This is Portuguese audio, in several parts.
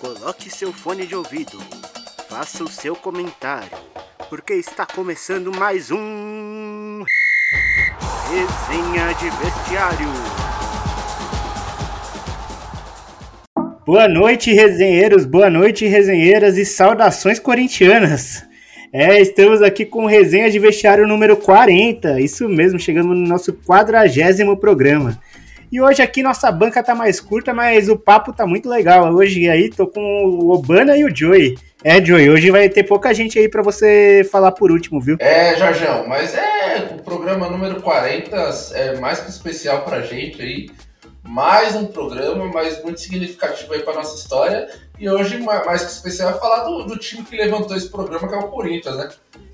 Coloque seu fone de ouvido, faça o seu comentário, porque está começando mais um. Resenha de Vestiário. Boa noite, resenheiros, boa noite, resenheiras e saudações corintianas. É, estamos aqui com resenha de vestiário número 40, isso mesmo, chegamos no nosso quadragésimo programa. E hoje aqui nossa banca tá mais curta, mas o papo tá muito legal. Hoje aí tô com o Obana e o Joey. É, Joey, hoje vai ter pouca gente aí para você falar por último, viu? É, Jorgão, mas é o programa número 40 é mais que especial pra gente aí. Mais um programa, mas muito significativo aí pra nossa história. E hoje, mais que especial, é falar do, do time que levantou esse programa, que é o Corinthians, né?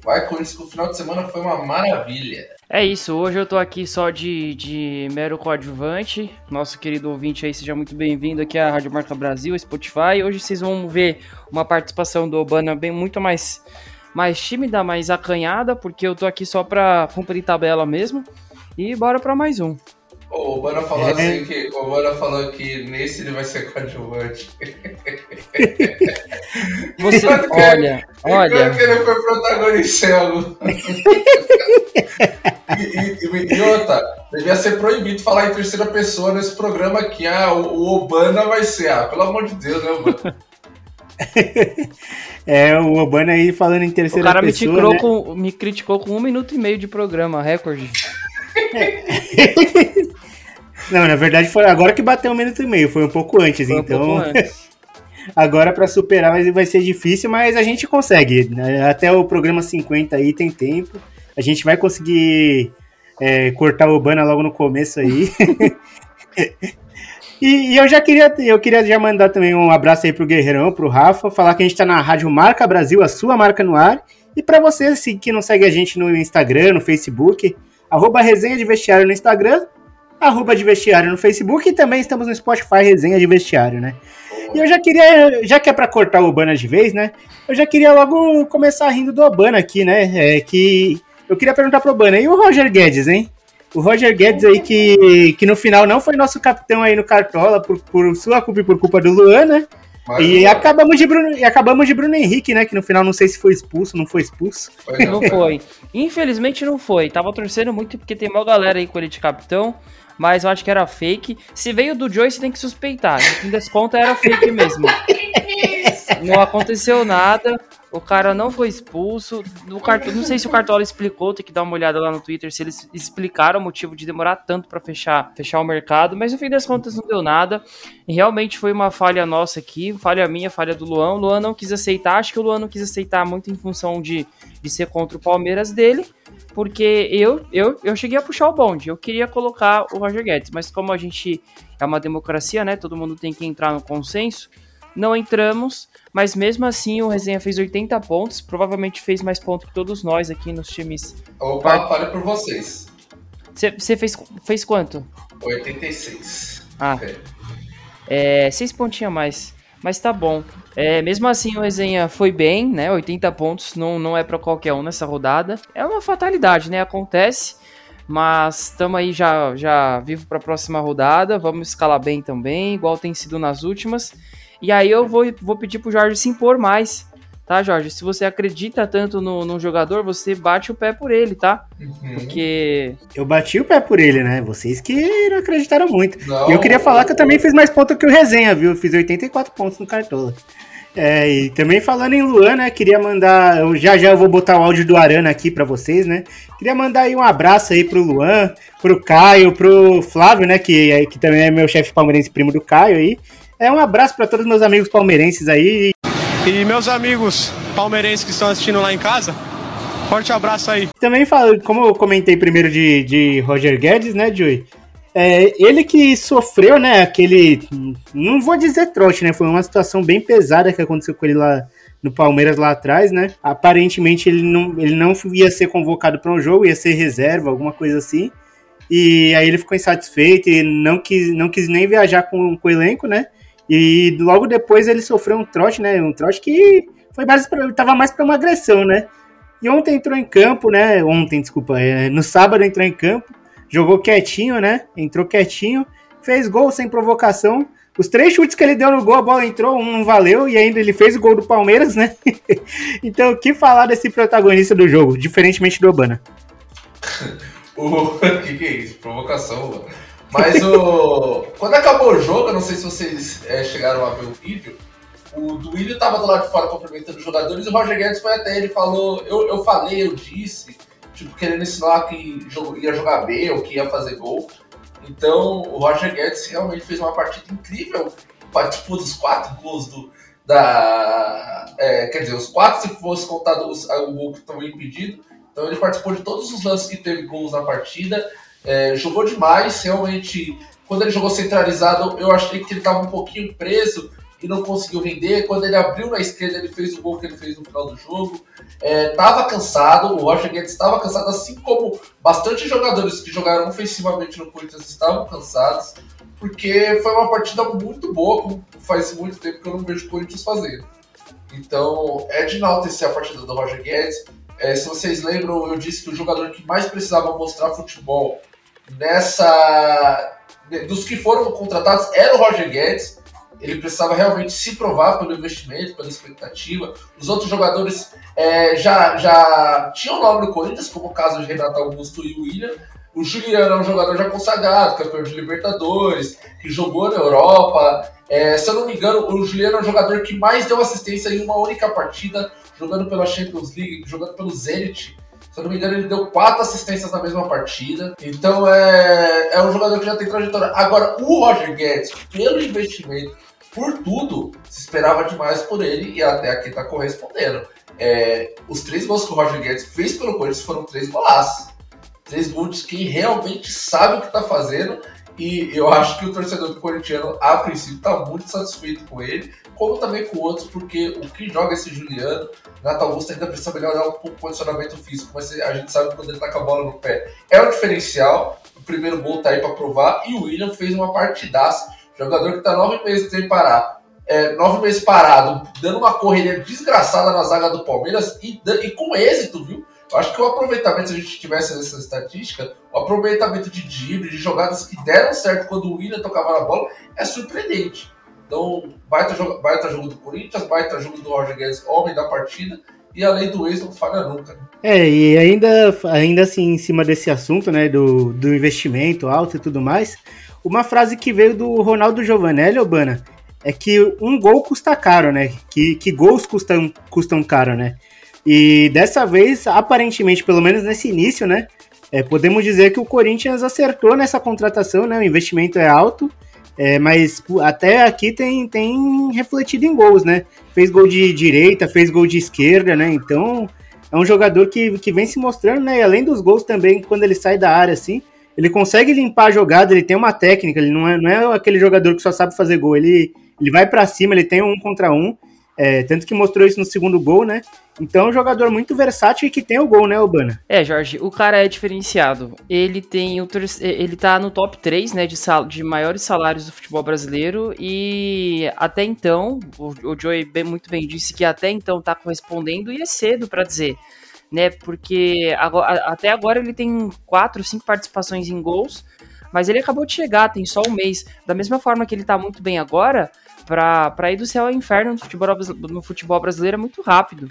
Vai, Corinthians, que o final de semana foi uma maravilha. É isso, hoje eu tô aqui só de, de mero coadjuvante. Nosso querido ouvinte aí, seja muito bem-vindo aqui à Rádio Marca Brasil, Spotify. Hoje vocês vão ver uma participação do Obana bem muito mais, mais tímida, mais acanhada, porque eu tô aqui só pra cumprir tabela mesmo. E bora pra mais um. O Obana falou é. assim que o Obana falou que nesse ele vai ser coadjuvante. Você, olha, olha. que ele foi protagonista e, e, e, outra, devia ser proibido falar em terceira pessoa nesse programa aqui. Ah, o, o Obana vai ser. Ah, pelo amor de Deus, né, Obana? é, o Obana aí falando em terceira pessoa. O cara pessoa, me, né? com, me criticou com um minuto e meio de programa, recorde. Não, na verdade foi agora que bateu um minuto e meio, foi um pouco antes, foi então. Um pouco antes. agora para superar vai, vai ser difícil, mas a gente consegue. Né? Até o programa 50 aí tem tempo. A gente vai conseguir é, cortar o Obana logo no começo aí. e, e, eu já queria, eu queria já mandar também um abraço aí pro Guerreirão, pro Rafa, falar que a gente tá na Rádio Marca Brasil, a sua marca no ar. E para você que não segue a gente no Instagram, no Facebook, arroba resenha de vestiário no Instagram, arroba de vestiário no Facebook e também estamos no Spotify resenha de vestiário, né? E eu já queria, já que é pra cortar o Obana de vez, né? Eu já queria logo começar rindo do Obana aqui, né? É que eu queria perguntar pro Obana, e o Roger Guedes, hein? O Roger Guedes aí que, que no final não foi nosso capitão aí no Cartola por, por sua culpa e por culpa do Luan, né? Mas e acabamos, de Bruno, e acabamos de Bruno Henrique, né? Que no final não sei se foi expulso, não foi expulso. Foi não. não foi. Infelizmente não foi. Tava torcendo muito porque tem uma galera aí com ele de capitão, mas eu acho que era fake. Se veio do Joyce, tem que suspeitar. No fim das contas, era fake mesmo. não aconteceu nada. O cara não foi expulso. No cart... Não sei se o Cartola explicou, tem que dar uma olhada lá no Twitter se eles explicaram o motivo de demorar tanto para fechar, fechar o mercado, mas no fim das contas não deu nada. E realmente foi uma falha nossa aqui, falha minha, falha do Luan. O Luan não quis aceitar, acho que o Luan não quis aceitar muito em função de, de ser contra o Palmeiras dele, porque eu, eu, eu cheguei a puxar o bonde, eu queria colocar o Roger Guedes, mas como a gente é uma democracia, né? Todo mundo tem que entrar no consenso não entramos, mas mesmo assim o Resenha fez 80 pontos, provavelmente fez mais pontos que todos nós aqui nos times. Opa, para por vocês. Você fez, fez quanto? 86. Ah. É, seis pontinhos a mais. Mas tá bom. É, mesmo assim, o resenha foi bem, né? 80 pontos não, não é para qualquer um nessa rodada. É uma fatalidade, né? Acontece. Mas estamos aí já, já vivo para a próxima rodada. Vamos escalar bem também, igual tem sido nas últimas. E aí eu vou, vou pedir pro Jorge se impor mais. Tá, Jorge? Se você acredita tanto no, no jogador, você bate o pé por ele, tá? Uhum. Porque. Eu bati o pé por ele, né? Vocês que não acreditaram muito. Não, e eu queria falar que eu também fiz mais pontos que o Resenha, viu? Eu fiz 84 pontos no Cartola. É, e também falando em Luan, né? Queria mandar. Eu já já eu vou botar o áudio do Arana aqui para vocês, né? Queria mandar aí um abraço aí pro Luan, pro Caio, pro Flávio, né? Que, que também é meu chefe palmeirense primo do Caio aí. É um abraço para todos meus amigos palmeirenses aí. E meus amigos palmeirenses que estão assistindo lá em casa, forte abraço aí. Também falo, como eu comentei primeiro de, de Roger Guedes, né, Joey? É, ele que sofreu, né, aquele. Não vou dizer trote, né? Foi uma situação bem pesada que aconteceu com ele lá no Palmeiras lá atrás, né? Aparentemente ele não, ele não ia ser convocado para um jogo, ia ser reserva, alguma coisa assim. E aí ele ficou insatisfeito e não quis, não quis nem viajar com, com o elenco, né? E logo depois ele sofreu um trote, né? Um trote que foi mais pra, tava mais para uma agressão, né? E ontem entrou em campo, né? Ontem, desculpa, é, no sábado entrou em campo, jogou quietinho, né? Entrou quietinho, fez gol sem provocação, Os três chutes que ele deu no gol, a bola entrou, um não valeu e ainda ele fez o gol do Palmeiras, né? então, o que falar desse protagonista do jogo, diferentemente do Obana? o que, que é isso? Provocação, mano. Mas o. Quando acabou o jogo, eu não sei se vocês é, chegaram a ver o vídeo, o Duílio tava do lado de fora cumprimentando os jogadores e o Roger Guedes foi até ele e falou: eu, eu falei, eu disse, tipo, querendo ensinar que ia jogar bem ou que ia fazer gol. Então, o Roger Guedes realmente fez uma partida incrível. Participou dos quatro gols do, da. É, quer dizer, os quatro, se fosse contado o gol que estava impedido. Então, ele participou de todos os lances que teve gols na partida. É, jogou demais, realmente. Quando ele jogou centralizado, eu achei que ele estava um pouquinho preso e não conseguiu render. Quando ele abriu na esquerda, ele fez o gol que ele fez no final do jogo. Estava é, cansado, o Roger Guedes estava cansado, assim como bastante jogadores que jogaram ofensivamente no Corinthians estavam cansados, porque foi uma partida muito boa, como faz muito tempo que eu não vejo o Corinthians fazendo. Então, é de enaltecer a partida do Roger Guedes. É, se vocês lembram, eu disse que o jogador que mais precisava mostrar futebol nessa. dos que foram contratados era o Roger Guedes ele precisava realmente se provar pelo investimento, pela expectativa. Os outros jogadores é, já, já tinham nome no Corinthians, como o caso de Renato Augusto e William. O Juliano é um jogador já consagrado, campeão de Libertadores, que jogou na Europa. É, se eu não me engano, o Juliano é um jogador que mais deu assistência em uma única partida, jogando pela Champions League, jogando pelo Zenit. Se eu não me engano, ele deu quatro assistências na mesma partida. Então é, é um jogador que já tem trajetória. Agora, o Roger Guedes, pelo investimento, por tudo, se esperava demais por ele e até aqui está correspondendo. É, os três gols que o Roger Guedes fez pelo Corinthians foram três golaços. Três gols que realmente sabe o que está fazendo e eu acho que o torcedor do corintiano, a princípio, está muito satisfeito com ele, como também com outros, porque o que joga esse Juliano, Nato Augusto ainda precisa melhorar um pouco o condicionamento físico, mas a gente sabe quando ele tá com a bola no pé é um diferencial. O primeiro gol tá aí para provar e o William fez uma partidaça Jogador que está nove meses sem parar, é, nove meses parado, dando uma correria desgraçada na zaga do Palmeiras e, e com êxito, viu? Acho que o aproveitamento, se a gente tivesse essa estatística, o aproveitamento de drible, de jogadas que deram certo quando o William tocava na bola, é surpreendente. Então, baita jogo, baita jogo do Corinthians, baita jogo do Roger Guedes, homem da partida, e além do ex, não falha nunca. Né? É, e ainda, ainda assim, em cima desse assunto, né, do, do investimento alto e tudo mais, uma frase que veio do Ronaldo Giovanelli, Obana, é que um gol custa caro, né? Que, que gols custam, custam caro, né? E dessa vez, aparentemente, pelo menos nesse início, né? É, podemos dizer que o Corinthians acertou nessa contratação, né? O investimento é alto, é, mas até aqui tem, tem refletido em gols, né? Fez gol de direita, fez gol de esquerda, né? Então é um jogador que, que vem se mostrando, né? E além dos gols também, quando ele sai da área, assim, ele consegue limpar a jogada, ele tem uma técnica, ele não é, não é aquele jogador que só sabe fazer gol, ele, ele vai para cima, ele tem um contra um, é, tanto que mostrou isso no segundo gol, né? Então é um jogador muito versátil e que tem o gol, né, Urbana? É, Jorge, o cara é diferenciado. Ele tem o ele tá no top 3, né, de, sal... de maiores salários do futebol brasileiro e até então, o, o Joey bem, muito bem disse que até então tá correspondendo e é cedo para dizer né? Porque agora, até agora ele tem quatro, cinco participações em gols, mas ele acabou de chegar, tem só um mês. Da mesma forma que ele tá muito bem agora, para ir do céu ao inferno no futebol, no futebol brasileiro é muito rápido.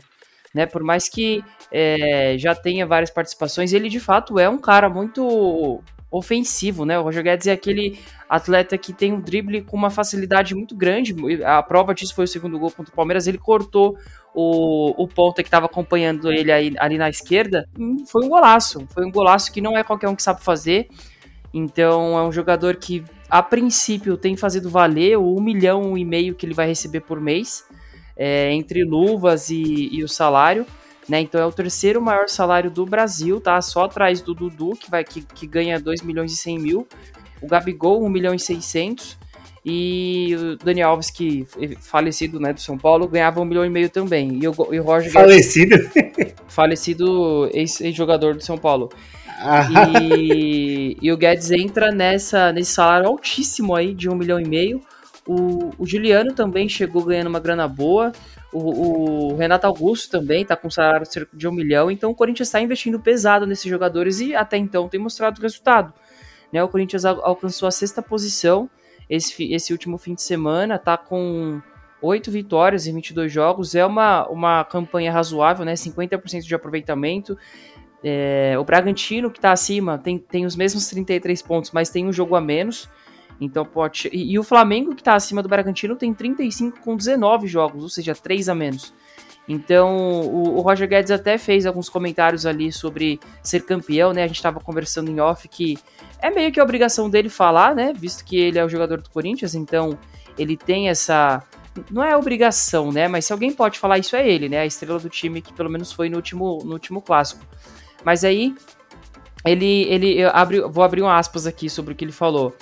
Né, por mais que é, já tenha várias participações, ele de fato é um cara muito ofensivo, né? O Roger Guedes é aquele atleta que tem um drible com uma facilidade muito grande. A prova disso foi o segundo gol contra o Palmeiras. Ele cortou o, o ponta que estava acompanhando ele aí, ali na esquerda. Foi um golaço. Foi um golaço que não é qualquer um que sabe fazer. Então é um jogador que, a princípio, tem fazido valer o um milhão e meio que ele vai receber por mês, é, entre luvas e, e o salário. Né? Então é o terceiro maior salário do Brasil, tá? Só atrás do Dudu, que, vai, que, que ganha 2 milhões e 100 mil. O Gabigol, 1 milhão e 600. E o Daniel Alves, que falecido né, do São Paulo, ganhava 1 milhão e meio também. E o, e o Roger Falecido? falecido ex-jogador do São Paulo. E, o Guedes entra nessa, nesse salário altíssimo aí de 1 milhão e meio. O, o Juliano também chegou ganhando uma grana boa. O, o, Renato Augusto também está com salário cerca de um milhão, então o Corinthians está investindo pesado nesses jogadores e até então tem mostrado resultado. Né? O Corinthians alcançou a sexta posição esse, esse último fim de semana, tá com 8 vitórias em 22 jogos, é uma, uma campanha razoável, né? 50% de aproveitamento. É, o Bragantino, que está acima, tem, tem os mesmos 33 pontos, mas tem um jogo a menos. Então pode. E, e o Flamengo, que está acima do Bragantino, tem 35 com 19 jogos, ou seja, 3 a menos. Então, o, o, Roger Guedes até fez alguns comentários ali sobre ser campeão, né? A gente estava conversando em off que é meio que a obrigação dele falar, né? Visto que ele é o jogador do Corinthians, então ele tem essa. Não é obrigação, né? Mas se alguém pode falar isso é ele, né? A estrela do time que pelo menos foi no último, no último clássico. Mas aí ele, ele abre, vou abrir um aspas aqui sobre o que ele falou.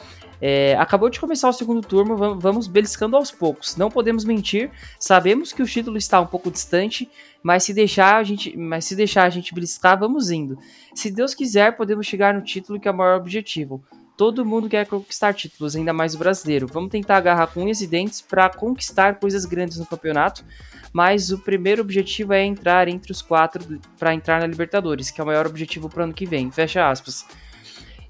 É, acabou de começar o segundo turno, vamos beliscando aos poucos. Não podemos mentir, sabemos que o título está um pouco distante, mas se deixar a gente, mas se deixar a gente beliscar, vamos indo. Se Deus quiser, podemos chegar no título que é o maior objetivo. Todo mundo quer conquistar títulos, ainda mais o brasileiro. Vamos tentar agarrar com unhas e dentes para conquistar coisas grandes no campeonato, mas o primeiro objetivo é entrar entre os quatro para entrar na Libertadores, que é o maior objetivo para ano que vem. Fecha aspas.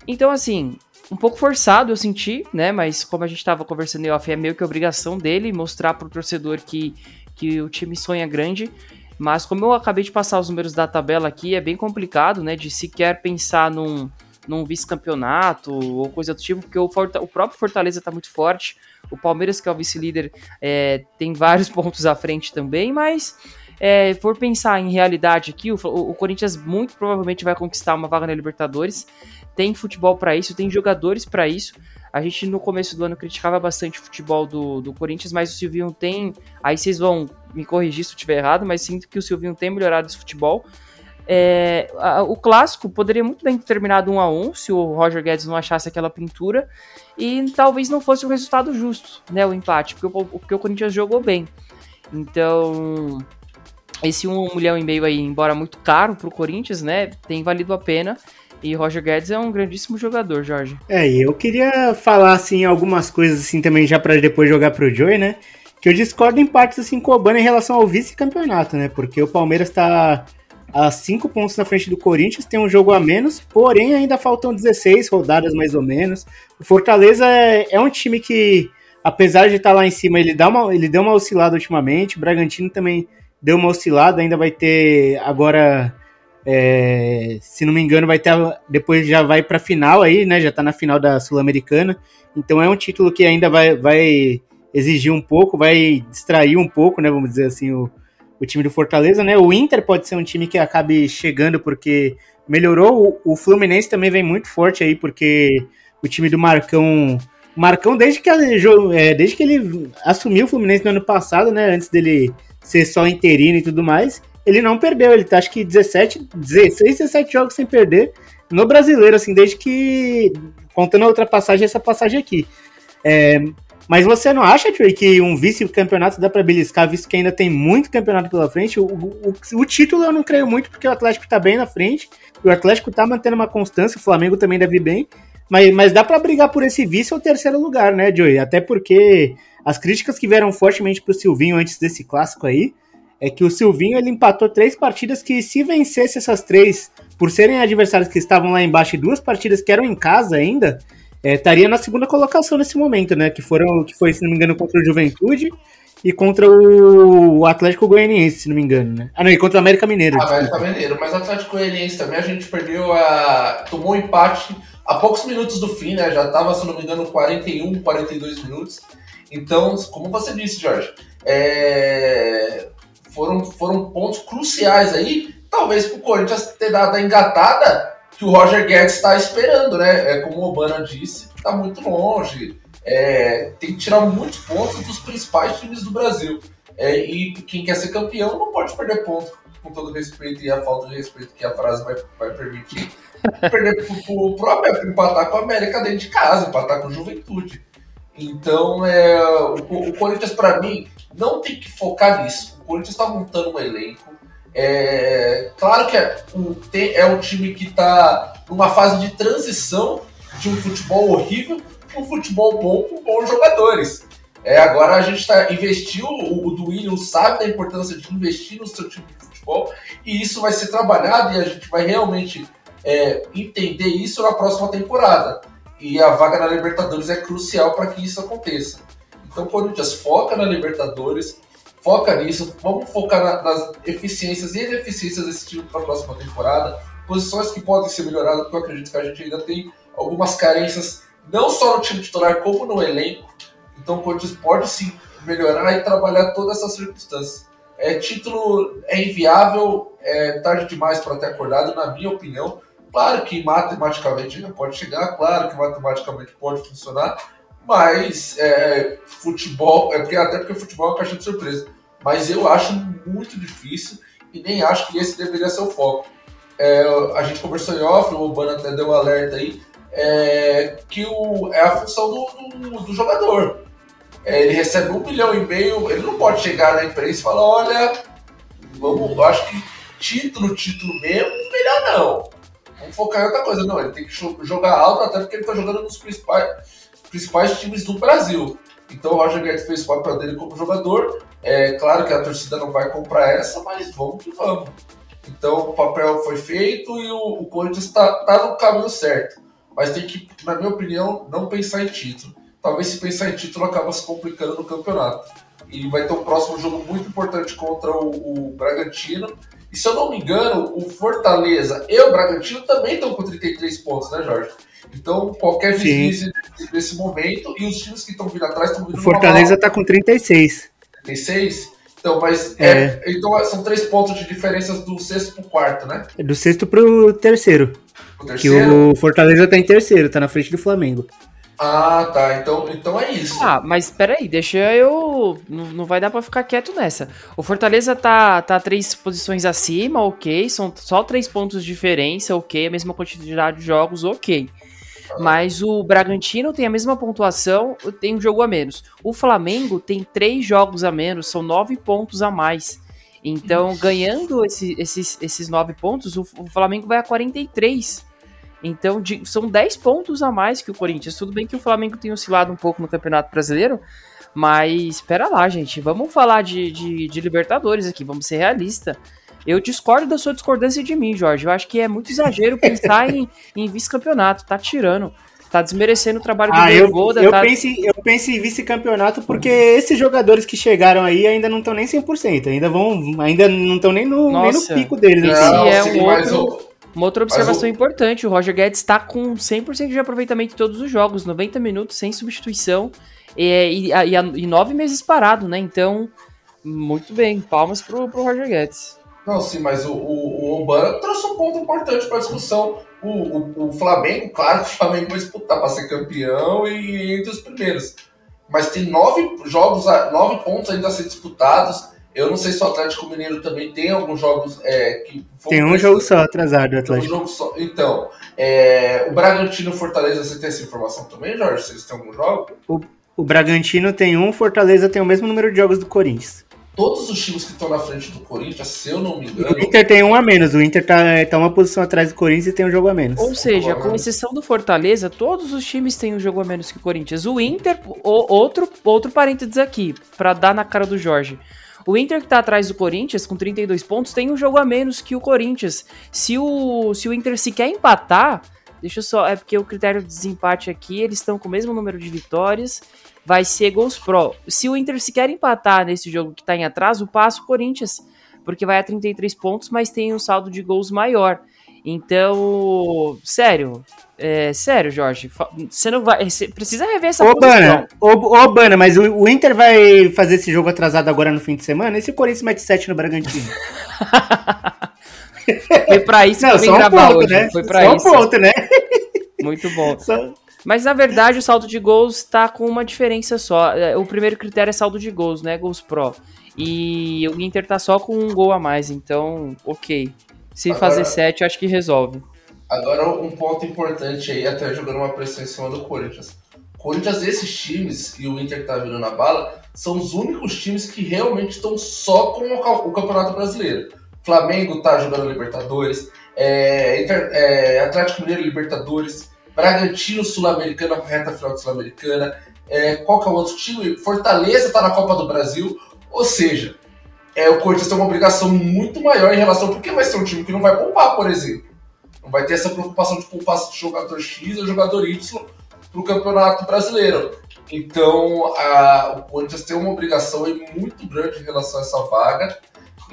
Então, assim, um pouco forçado, eu senti, né? Mas como a gente estava conversando em off, é meio que obrigação dele mostrar para o torcedor que, que o time sonha grande. Mas como eu acabei de passar os números da tabela aqui, é bem complicado, né? De sequer pensar num, num vice-campeonato ou coisa do tipo, porque o, Forta, o próprio Fortaleza está muito forte. O Palmeiras, que é o vice-líder, é, tem vários pontos à frente também, mas é, for pensar em realidade aqui, o, o, Corinthians muito provavelmente vai conquistar uma vaga na Libertadores tem futebol para isso, tem jogadores para isso. A gente no começo do ano criticava bastante o futebol do, do Corinthians, mas o Silvinho tem. Aí vocês vão me corrigir se eu estiver errado, mas sinto que o Silvinho tem melhorado esse futebol. É, a, o clássico poderia muito bem ter terminado 1 a 1 se o Roger Guedes não achasse aquela pintura e talvez não fosse o resultado justo, né, o empate, porque o, porque o Corinthians jogou bem. Então, esse 1 milhão e meio aí, embora muito caro para o Corinthians, né, tem valido a pena. E Roger Guedes é um grandíssimo jogador, Jorge. É, e eu queria falar, assim, algumas coisas, assim, também já para depois jogar pro Joey, né? Que eu discordo em partes, assim, com o Obama em relação ao vice-campeonato, né? Porque o Palmeiras tá a cinco pontos na frente do Corinthians, tem um jogo a menos, porém ainda faltam 16 rodadas mais ou menos. O Fortaleza é, é um time que, apesar de estar tá lá em cima, ele, dá uma, ele deu uma oscilada ultimamente. O Bragantino também deu uma oscilada, ainda vai ter agora é, se não me engano, vai ter depois já vai para final aí, né? Já tá na final da Sul-Americana. Então é um título que ainda vai, vai exigir um pouco, vai distrair um pouco, né? Vamos dizer assim, o, o time do Fortaleza, né? O Inter pode ser um time que acabe chegando porque melhorou. O, o Fluminense também vem muito forte aí porque o time do Marcão Marcão, desde que, é, desde que ele assumiu o Fluminense no ano passado, né? Antes dele ser só interino e tudo mais, ele não perdeu, ele tá acho que 17, 16, 17 jogos sem perder no brasileiro, assim, desde que. Contando a outra passagem, essa passagem aqui. É, mas você não acha, Trey, que um vice-campeonato dá para beliscar, visto que ainda tem muito campeonato pela frente? O, o, o, título eu não creio muito, porque o Atlético tá bem na frente, o Atlético tá mantendo uma constância, o Flamengo também deve ir bem, mas, mas dá para brigar por esse vice ou terceiro lugar, né, Joey? Até porque as críticas que vieram fortemente pro Silvinho antes desse clássico aí, é que o Silvinho ele empatou três partidas que, se vencesse essas três, por serem adversários que estavam lá embaixo e duas partidas que eram em casa ainda, é, estaria na segunda colocação nesse momento, né? Que foram, que foi, se não me engano, contra o Juventude e contra o Atlético Goianiense, se não me engano, né? Ah, não, e contra o América Mineiro. Ah, América Mineiro, mas o Atlético Goianiense também a gente perdeu a. tomou um empate a poucos minutos do fim, né? Já tava, se não me engano, 41, 42 minutos. Então, como você disse, Jorge, é foram, foram pontos cruciais aí, talvez para o Corinthians ter dado a engatada que o Roger Guedes está esperando, né? É, como o Obama disse, está muito longe. É, tem que tirar muitos pontos dos principais times do Brasil. É, e quem quer ser campeão não pode perder ponto, com todo respeito e a falta de respeito que a frase vai, vai permitir. perder pro, o próprio empatar com a América dentro de casa, empatar com a Juventude. Então, é, o, o Corinthians, para mim, não tem que focar nisso. O Corinthians está montando um elenco. É, claro que é um, é um time que está numa fase de transição de um futebol horrível para um futebol bom com bons jogadores. É, agora a gente está investiu, o, o Duílio sabe da importância de investir no seu time de futebol e isso vai ser trabalhado e a gente vai realmente é, entender isso na próxima temporada. E a vaga na Libertadores é crucial para que isso aconteça. Então, o Corinthians foca na Libertadores, foca nisso, vamos focar na, nas eficiências e ineficiências desse time para a próxima temporada, posições que podem ser melhoradas, porque eu acredito que a gente ainda tem algumas carências, não só no time titular, como no elenco. Então, o Corinthians pode sim melhorar e trabalhar todas essas circunstâncias. É, título é inviável, é tarde demais para ter acordado, na minha opinião. Claro que matematicamente ainda pode chegar, claro que matematicamente pode funcionar, mas é, futebol, é porque, até porque futebol é uma caixa de surpresa. Mas eu acho muito difícil e nem acho que esse deveria ser o foco. É, a gente conversou em off, o Urbano até deu um alerta aí, é, que o, é a função do, do, do jogador. É, ele recebe um milhão e meio, ele não pode chegar na imprensa e falar, olha, vamos, acho que título, título mesmo, melhor não. Vamos focar em outra coisa. Não, ele tem que jogar alto, até porque ele está jogando nos principais principais times do Brasil. Então o Roger Guedes fez o papel dele como jogador. É claro que a torcida não vai comprar essa, mas vamos que vamos. Então o papel foi feito e o, o Corinthians está tá no caminho certo. Mas tem que, na minha opinião, não pensar em título. Talvez se pensar em título acaba se complicando no campeonato. E vai ter um próximo jogo muito importante contra o, o Bragantino. E se eu não me engano, o Fortaleza e o Bragantino também estão com 33 pontos, né, Jorge? Então, qualquer deslize nesse momento, e os times que estão vindo atrás estão vindo O Fortaleza está com 36. 36? Então, mas é. É, então são três pontos de diferença do sexto para o quarto, né? É do sexto para o terceiro. O terceiro? Que o Fortaleza está em terceiro, está na frente do Flamengo. Ah, tá. Então, então é isso. Ah, mas peraí, deixa eu. Não, não vai dar pra ficar quieto nessa. O Fortaleza tá, tá três posições acima, ok. São só três pontos de diferença, ok. A mesma quantidade de jogos, ok. Mas o Bragantino tem a mesma pontuação, tem um jogo a menos. O Flamengo tem três jogos a menos, são nove pontos a mais. Então, ganhando esse, esses, esses nove pontos, o, o, Flamengo vai a 43. Então, de, são 10 pontos a mais que o Corinthians. Tudo bem que o Flamengo tem oscilado um pouco no Campeonato Brasileiro, mas espera lá, gente. Vamos falar de, de, de Libertadores aqui, vamos ser realistas. Eu discordo da sua discordância de mim, Jorge. Eu acho que é muito exagero pensar em, em vice-campeonato. Tá tirando. Tá desmerecendo o trabalho do ah, eu, eu, tá... penso em, eu penso em vice-campeonato porque esses jogadores que chegaram aí ainda não estão nem 100%. Ainda vão. Ainda não estão nem no, nem no pico deles. Esse assim. é um outro. Uma outra observação o... importante, o Roger Guedes está com 100% de aproveitamento em todos os jogos, 90 minutos sem substituição e, e, e, e nove meses parado, né? Então, muito bem, palmas pro, pro Roger Guedes. Não, sim, mas o, o, o Obama trouxe um ponto importante para a discussão. O, o, o, Flamengo, claro que o Flamengo vai disputar para ser campeão e entre os primeiros. Mas tem nove jogos, nove pontos ainda a ser disputados. Eu não sei se o Atlético Mineiro também tem alguns jogos é, que. Tem um jogo só atrasado, Atlético. Um só. Então, é, o Bragantino Fortaleza, você tem essa informação também, Jorge? Vocês têm algum jogo? O, o Bragantino tem um, Fortaleza tem o mesmo número de jogos do Corinthians todos os times que estão na frente do Corinthians, se eu não me engano. O Inter tem um a menos, o Inter tá, tá uma posição atrás do Corinthians e tem um jogo a menos. Ou seja, com exceção do Fortaleza, todos os times têm um jogo a menos que o Corinthians. O Inter, o, outro, outro parênteses aqui, para dar na cara do Jorge. O Inter que tá atrás do Corinthians, com 32 pontos, tem um jogo a menos que o Corinthians. Se o, se o Inter se quer empatar, deixa eu só. É porque o critério de desempate aqui, eles estão com o mesmo número de vitórias vai ser gols pro. Se o Inter se quer empatar nesse jogo que está em atraso, passa o Corinthians, porque vai a 33 pontos, mas tem um saldo de gols maior. Então, sério, é, sério, Jorge, você não vai, você precisa rever essa ô, Bana, ô, ô, Bana, mas o, o, Inter vai fazer esse jogo atrasado agora no fim de semana? E se o Corinthians mete 7 no Bragantino? Foi pra isso não, que eu vim gravar um ponto, hoje. Né? Foi pra só isso. um ponto, né? Muito bom. Só... Mas na verdade o saldo de gols está com uma diferença só. É, o primeiro critério é saldo de gols, né? Gols pro. E o Inter tá só com um gol a mais, então, ok. Se agora, fazer sete, acho que resolve. Agora um ponto importante aí, até jogando uma pressão em cima do Corinthians. Corinthians, esses times, e o Inter que tá vindo na bala, são os únicos times que realmente estão só com o Campeonato Brasileiro. Flamengo tá jogando Libertadores, é, Inter, é, Atlético Mineiro Libertadores, Bragantino Sul-Americana, reta final Sul-Americana. É, qual que é o outro time? Fortaleza está na Copa do Brasil. Ou seja, é, o Corinthians tem uma obrigação muito maior em relação. Porque vai ser um time que não vai poupar, por exemplo. Não vai ter essa preocupação de poupar jogador X ou jogador Y para o Campeonato Brasileiro. Então, a, o Corinthians tem uma obrigação muito grande em relação a essa vaga.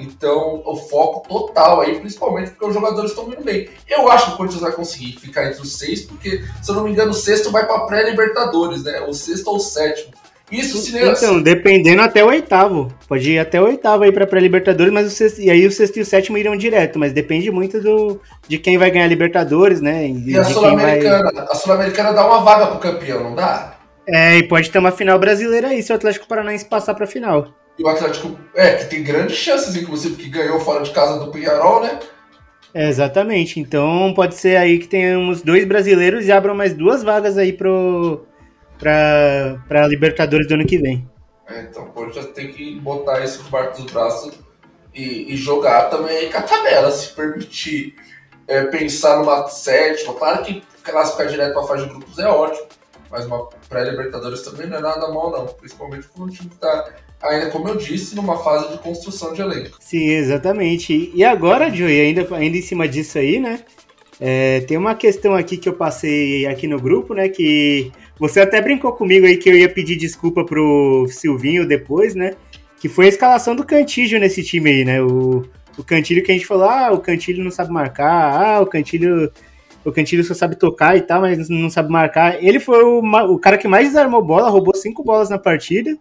Então, o foco total aí, principalmente porque os jogadores estão vindo bem. Eu acho que o Corinthians vai conseguir ficar entre os seis, porque, se eu não me engano, o sexto vai para pré-Libertadores, né? O sexto ou o sétimo. Isso se Então, dependendo até o oitavo. Pode ir até o oitavo aí pra pré-Libertadores, mas o sexto, e aí o sexto e o sétimo irão direto, mas depende muito do, de quem vai ganhar Libertadores, né? E, e a Sul-Americana. Vai... A Sul-Americana dá uma vaga pro campeão, não dá? É, e pode ter uma final brasileira aí, se o Atlético Paranaense passar pra final. E o Atlético, é, que tem grandes chances, inclusive, que ganhou fora de casa do Pinharol, né? É, exatamente. Então pode ser aí que tenhamos dois brasileiros e abram mais duas vagas aí pro, pra, pra Libertadores do ano que vem. É, então o Corinthians tem que botar isso debaixo dos braços e, e, jogar também com a tabela, se permitir é, pensar numa sétima. Claro que classificar direto para a fase de grupos é ótimo, mas uma pré-Libertadores também não é nada mal, não. Principalmente quando o time está ainda, como eu disse, numa fase de construção de elenco. Sim, exatamente. E agora, Joey, ainda, ainda em cima disso aí, né? É, tem uma questão aqui que eu passei aqui no grupo, né? Que você até brincou comigo aí que eu ia pedir desculpa pro Silvinho depois, né? Que foi a escalação do Cantilho nesse time aí, né? O, o Cantilho que a gente falou, ah, o Cantilho não sabe marcar, ah, o Cantilho. O Cantilho só sabe tocar e tal, mas não sabe marcar. Ele foi o, o cara que mais desarmou bola, roubou cinco bolas na partida.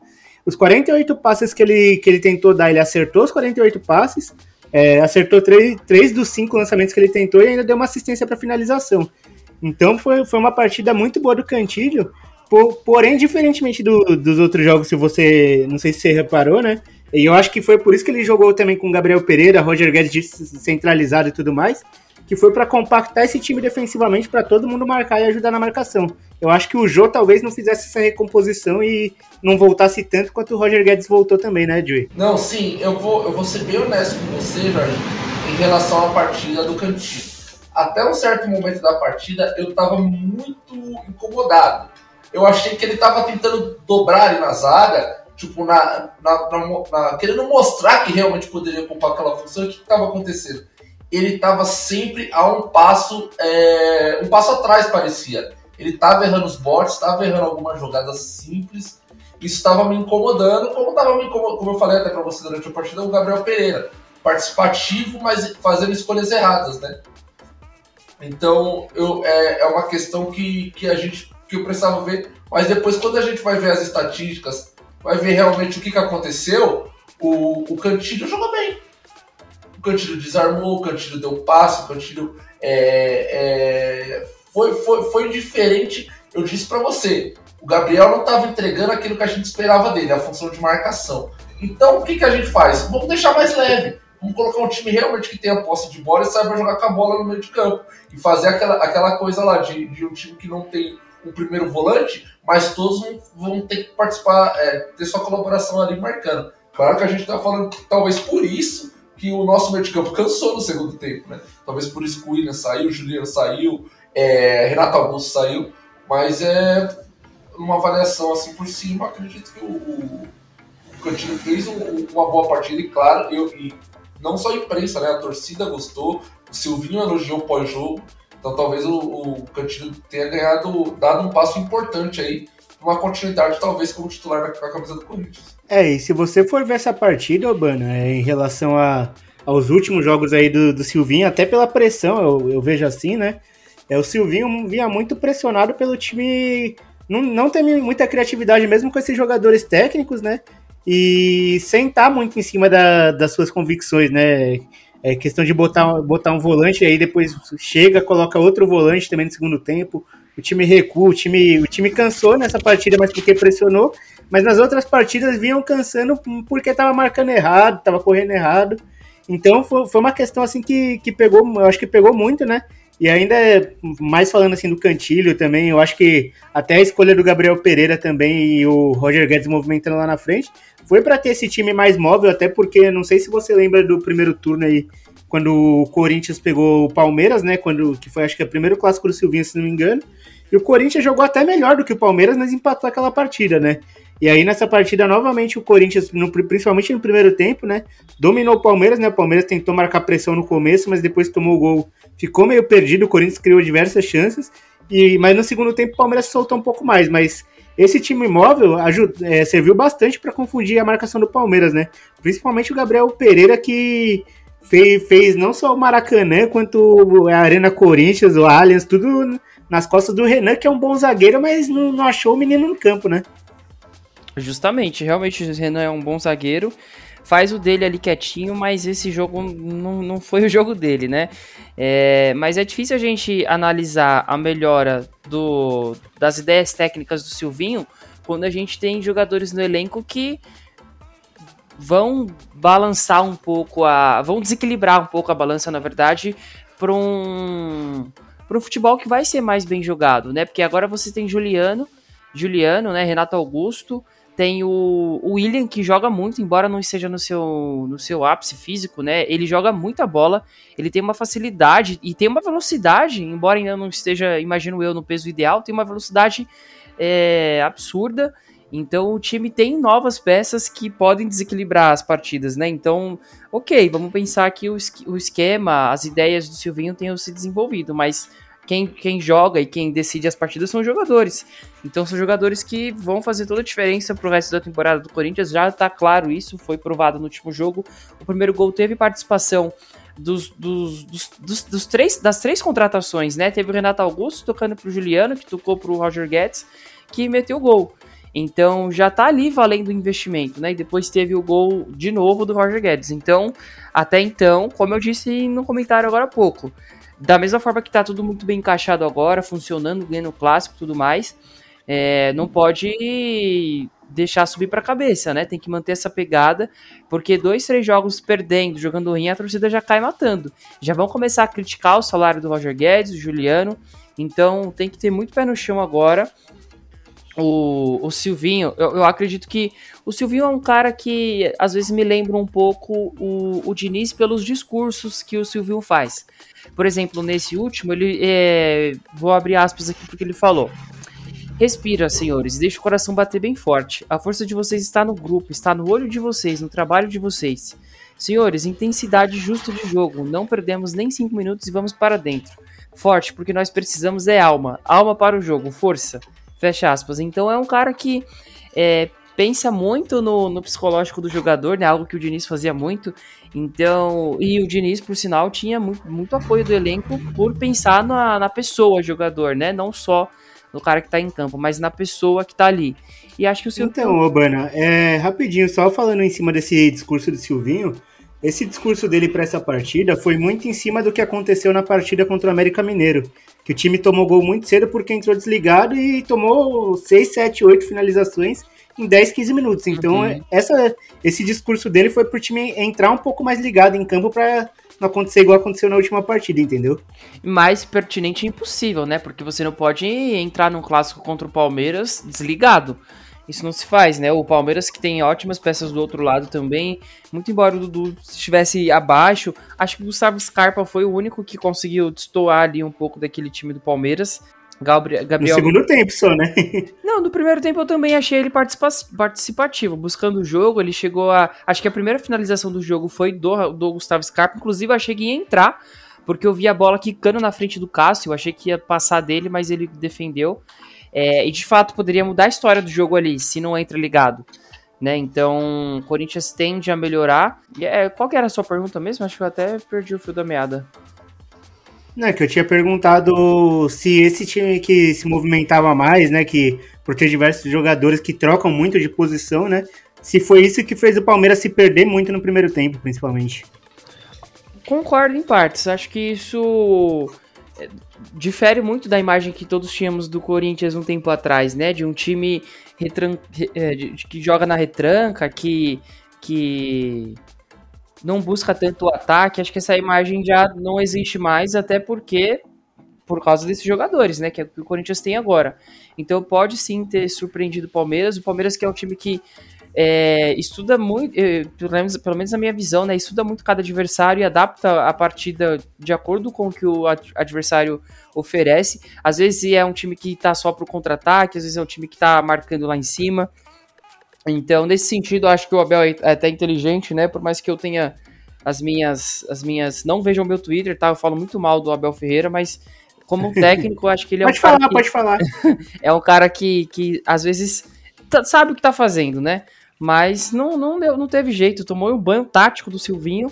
Os 48 passes que ele, que ele tentou dar, ele acertou os 48 passes. É, acertou três, três dos cinco lançamentos que ele tentou e ainda deu uma assistência para finalização. Então foi, foi uma partida muito boa do Cantilho, por, porém, diferentemente do, dos outros jogos, se você. Não sei se você reparou, né? E eu acho que foi por isso que ele jogou também com Gabriel Pereira, Roger Guedes centralizado e tudo mais, que foi para compactar esse time defensivamente para todo mundo marcar e ajudar na marcação. Eu acho que o Jô talvez não fizesse essa recomposição e não voltasse tanto quanto o Roger Guedes voltou também, né, Joey? Não, sim, eu vou, eu vou ser bem honesto com você, Jorge, em relação à partida do Cantilho até um certo momento da partida, eu estava muito incomodado. Eu achei que ele estava tentando dobrar ali na zaga, tipo, na, na, na, na, querendo mostrar que realmente poderia ocupar aquela função. O que estava acontecendo? Ele estava sempre a um passo, é, um passo atrás, parecia. Ele estava errando os botes, estava errando algumas jogadas simples. Isso estava me incomodando, como estava me como eu falei até para você durante a partida, o Gabriel Pereira. Participativo, mas fazendo escolhas erradas, né? Então, eu, é, é uma questão que, que a gente que eu precisava ver. Mas depois, quando a gente vai ver as estatísticas, vai ver realmente o que, que aconteceu, o, o Cantilho jogou bem. O Cantilho desarmou, o Cantilho deu passo, o Cantilho é, é, foi, foi, foi diferente. Eu disse para você, o Gabriel não estava entregando aquilo que a gente esperava dele, a função de marcação. Então, o que, que a gente faz? Vamos deixar mais leve. Vamos colocar um time realmente que tenha posse de bola e saiba jogar com a bola no meio de campo. E fazer aquela, aquela coisa lá de, de um time que não tem um primeiro volante, mas todos vão, vão ter que participar, é, ter sua colaboração ali marcando. Claro que a gente está falando que talvez por isso que o nosso meio de campo cansou no segundo tempo, né? Talvez por isso que o William saiu, o Juliano saiu, é, Renato Augusto saiu, mas é uma avaliação assim por cima, acredito que o, o, o Cantinho fez um, uma boa partida e claro, eu, e não só a imprensa, né? A torcida gostou, o Silvinho elogiou o pós-jogo. Então talvez o, o Cantilho tenha ganhado, dado um passo importante aí, uma continuidade talvez como titular na, na camisa do Corinthians. É, e se você for ver essa partida, Obana, é, em relação a, aos últimos jogos aí do, do Silvinho, até pela pressão, eu, eu vejo assim, né? É, o Silvinho vinha muito pressionado pelo time não, não tem muita criatividade, mesmo com esses jogadores técnicos, né? e sentar muito em cima da, das suas convicções, né? É questão de botar, botar um volante aí depois chega, coloca outro volante também no segundo tempo. O time recua, o time, o time cansou nessa partida, mas porque pressionou. Mas nas outras partidas vinham cansando porque tava marcando errado, tava correndo errado. Então foi, foi uma questão assim que, que pegou, eu acho que pegou muito, né? E ainda, mais falando assim do Cantilho também, eu acho que até a escolha do Gabriel Pereira também e o Roger Guedes movimentando lá na frente, foi para ter esse time mais móvel, até porque não sei se você lembra do primeiro turno aí, quando o Corinthians pegou o Palmeiras, né? Quando que foi acho que é o primeiro clássico do Silvinho, se não me engano. E o Corinthians jogou até melhor do que o Palmeiras, mas empatou aquela partida, né? E aí nessa partida, novamente, o Corinthians, no, principalmente no primeiro tempo, né? Dominou o Palmeiras, né? O Palmeiras tentou marcar pressão no começo, mas depois tomou o gol ficou meio perdido, o Corinthians criou diversas chances, E, mas no segundo tempo o Palmeiras soltou um pouco mais, mas esse time imóvel é, serviu bastante para confundir a marcação do Palmeiras, né? Principalmente o Gabriel Pereira que fez, fez não só o Maracanã, quanto a Arena Corinthians, o Allianz, tudo nas costas do Renan, que é um bom zagueiro, mas não, não achou o menino no campo, né? Justamente, realmente o Renan é um bom zagueiro, faz o dele ali quietinho, mas esse jogo não, não foi o jogo dele, né? É, mas é difícil a gente analisar a melhora do, das ideias técnicas do Silvinho quando a gente tem jogadores no elenco que vão balançar um pouco a. vão desequilibrar um pouco a balança, na verdade, para um, um futebol que vai ser mais bem jogado, né? Porque agora você tem Juliano, Juliano, né? Renato Augusto, tem o, o William que joga muito, embora não esteja no seu, no seu ápice físico, né? Ele joga muita bola, ele tem uma facilidade e tem uma velocidade, embora ainda não esteja, imagino eu, no peso ideal, tem uma velocidade é, absurda. Então o time tem novas peças que podem desequilibrar as partidas, né? Então, ok, vamos pensar que o, o esquema, as ideias do Silvinho tenham se desenvolvido, mas quem, quem joga e quem decide as partidas são os jogadores. Então são jogadores que vão fazer toda a diferença pro resto da temporada do Corinthians. Já tá claro isso, foi provado no último jogo. O primeiro gol teve participação dos, dos, dos, dos, dos três, das três contratações, né? Teve o Renato Augusto tocando pro Juliano, que tocou pro Roger Guedes, que meteu o gol. Então já tá ali valendo o investimento, né? E depois teve o gol de novo do Roger Guedes. Então, até então, como eu disse no comentário agora há pouco, da mesma forma que tá tudo muito bem encaixado agora, funcionando, ganhando clássico e tudo mais, é, não pode deixar subir para a cabeça, né? Tem que manter essa pegada, porque dois, três jogos perdendo, jogando ruim, a torcida já cai matando. Já vão começar a criticar o salário do Roger Guedes, do Juliano, então tem que ter muito pé no chão agora o, o Silvinho, eu, eu, acredito que o Silvinho é um cara que às vezes me lembra um pouco o, o Diniz pelos discursos que o Silvinho faz. Por exemplo, nesse último, ele é, vou abrir aspas aqui porque ele falou. Respira, senhores, deixa o coração bater bem forte. A força de vocês está no grupo, está no olho de vocês, no trabalho de vocês. Senhores, intensidade justa de jogo. Não perdemos nem cinco minutos e vamos para dentro. Forte, porque nós precisamos é alma. Alma para o jogo, força. Fecha aspas. Então é um cara que é, pensa muito no, no, psicológico do jogador, né? Algo que o Diniz fazia muito. Então, e o Diniz, por sinal, tinha muito, muito apoio do elenco por pensar na, na pessoa jogador, né? Não só no cara que tá em campo, mas na pessoa que tá ali. E acho que o Silvinho. Então, Obana, é, rapidinho, só falando em cima desse discurso do Silvinho, esse discurso dele para essa partida foi muito em cima do que aconteceu na partida contra o América Mineiro, que o time tomou gol muito cedo porque entrou desligado e tomou 6, 7, 8 finalizações em 10, 15 minutos. Então, uhum. essa, esse discurso dele foi pro time entrar um pouco mais ligado em campo para não acontecer igual aconteceu na última partida, entendeu? Mais pertinente e impossível, né? Porque você não pode entrar num clássico contra o Palmeiras desligado. Isso não se faz, né? O Palmeiras que tem ótimas peças do outro lado também. Muito embora o Dudu estivesse abaixo, acho que o Gustavo Scarpa foi o único que conseguiu destoar ali um pouco daquele time do Palmeiras. Gabriel, Gabriel... No segundo tempo só, né? Não, no primeiro tempo eu também achei ele participa participativo, buscando o jogo. Ele chegou a. Acho que a primeira finalização do jogo foi do, do Gustavo Scarpa. Inclusive, eu achei que ia entrar, porque eu vi a bola quicando na frente do Cássio. Eu achei que ia passar dele, mas ele defendeu. É, e de fato poderia mudar a história do jogo ali, se não entra ligado. Né? Então, o Corinthians tende a melhorar. É, qual que era a sua pergunta mesmo? Acho que eu até perdi o fio da meada. Não, é que eu tinha perguntado se esse time que se movimentava mais, né? Que por ter diversos jogadores que trocam muito de posição, né? Se foi isso que fez o Palmeiras se perder muito no primeiro tempo, principalmente. Concordo em partes. Acho que isso difere muito da imagem que todos tínhamos do Corinthians um tempo atrás, né? De um time retran... É, que joga na retranca, que, que não busca tanto o ataque. Acho que essa imagem já não existe mais, até porque por causa desses jogadores, né? Que é o que o Corinthians tem agora. Então pode sim ter surpreendido o Palmeiras. O Palmeiras que é um time que é, estuda muito, é, pelo, menos, pelo menos na minha visão, né, estuda muito cada adversário e adapta a partida de acordo com o que o adversário oferece. Às vezes é um time que tá só pro contra-ataque, às vezes é um time que tá marcando lá em cima. Então, nesse sentido, acho que o Abel é até inteligente, né? Por mais que eu tenha as minhas, as minhas, não vejam meu Twitter, tá? Eu falo muito mal do Abel Ferreira, mas como técnico, acho que ele é pode um falar, cara que, pode falar. é um cara que, que às vezes tá- sabe o que tá fazendo, né? Mas não, não, deu, não teve jeito, tomou um banho tático do Silvinho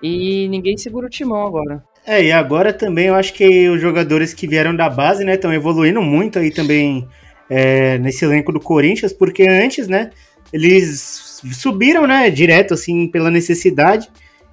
e ninguém segura o timão agora. É, e agora também eu acho que os jogadores que vieram da base, né, estão evoluindo muito aí também é, nesse elenco do Corinthians, porque antes, né, eles subiram, né, direto, assim, pela necessidade,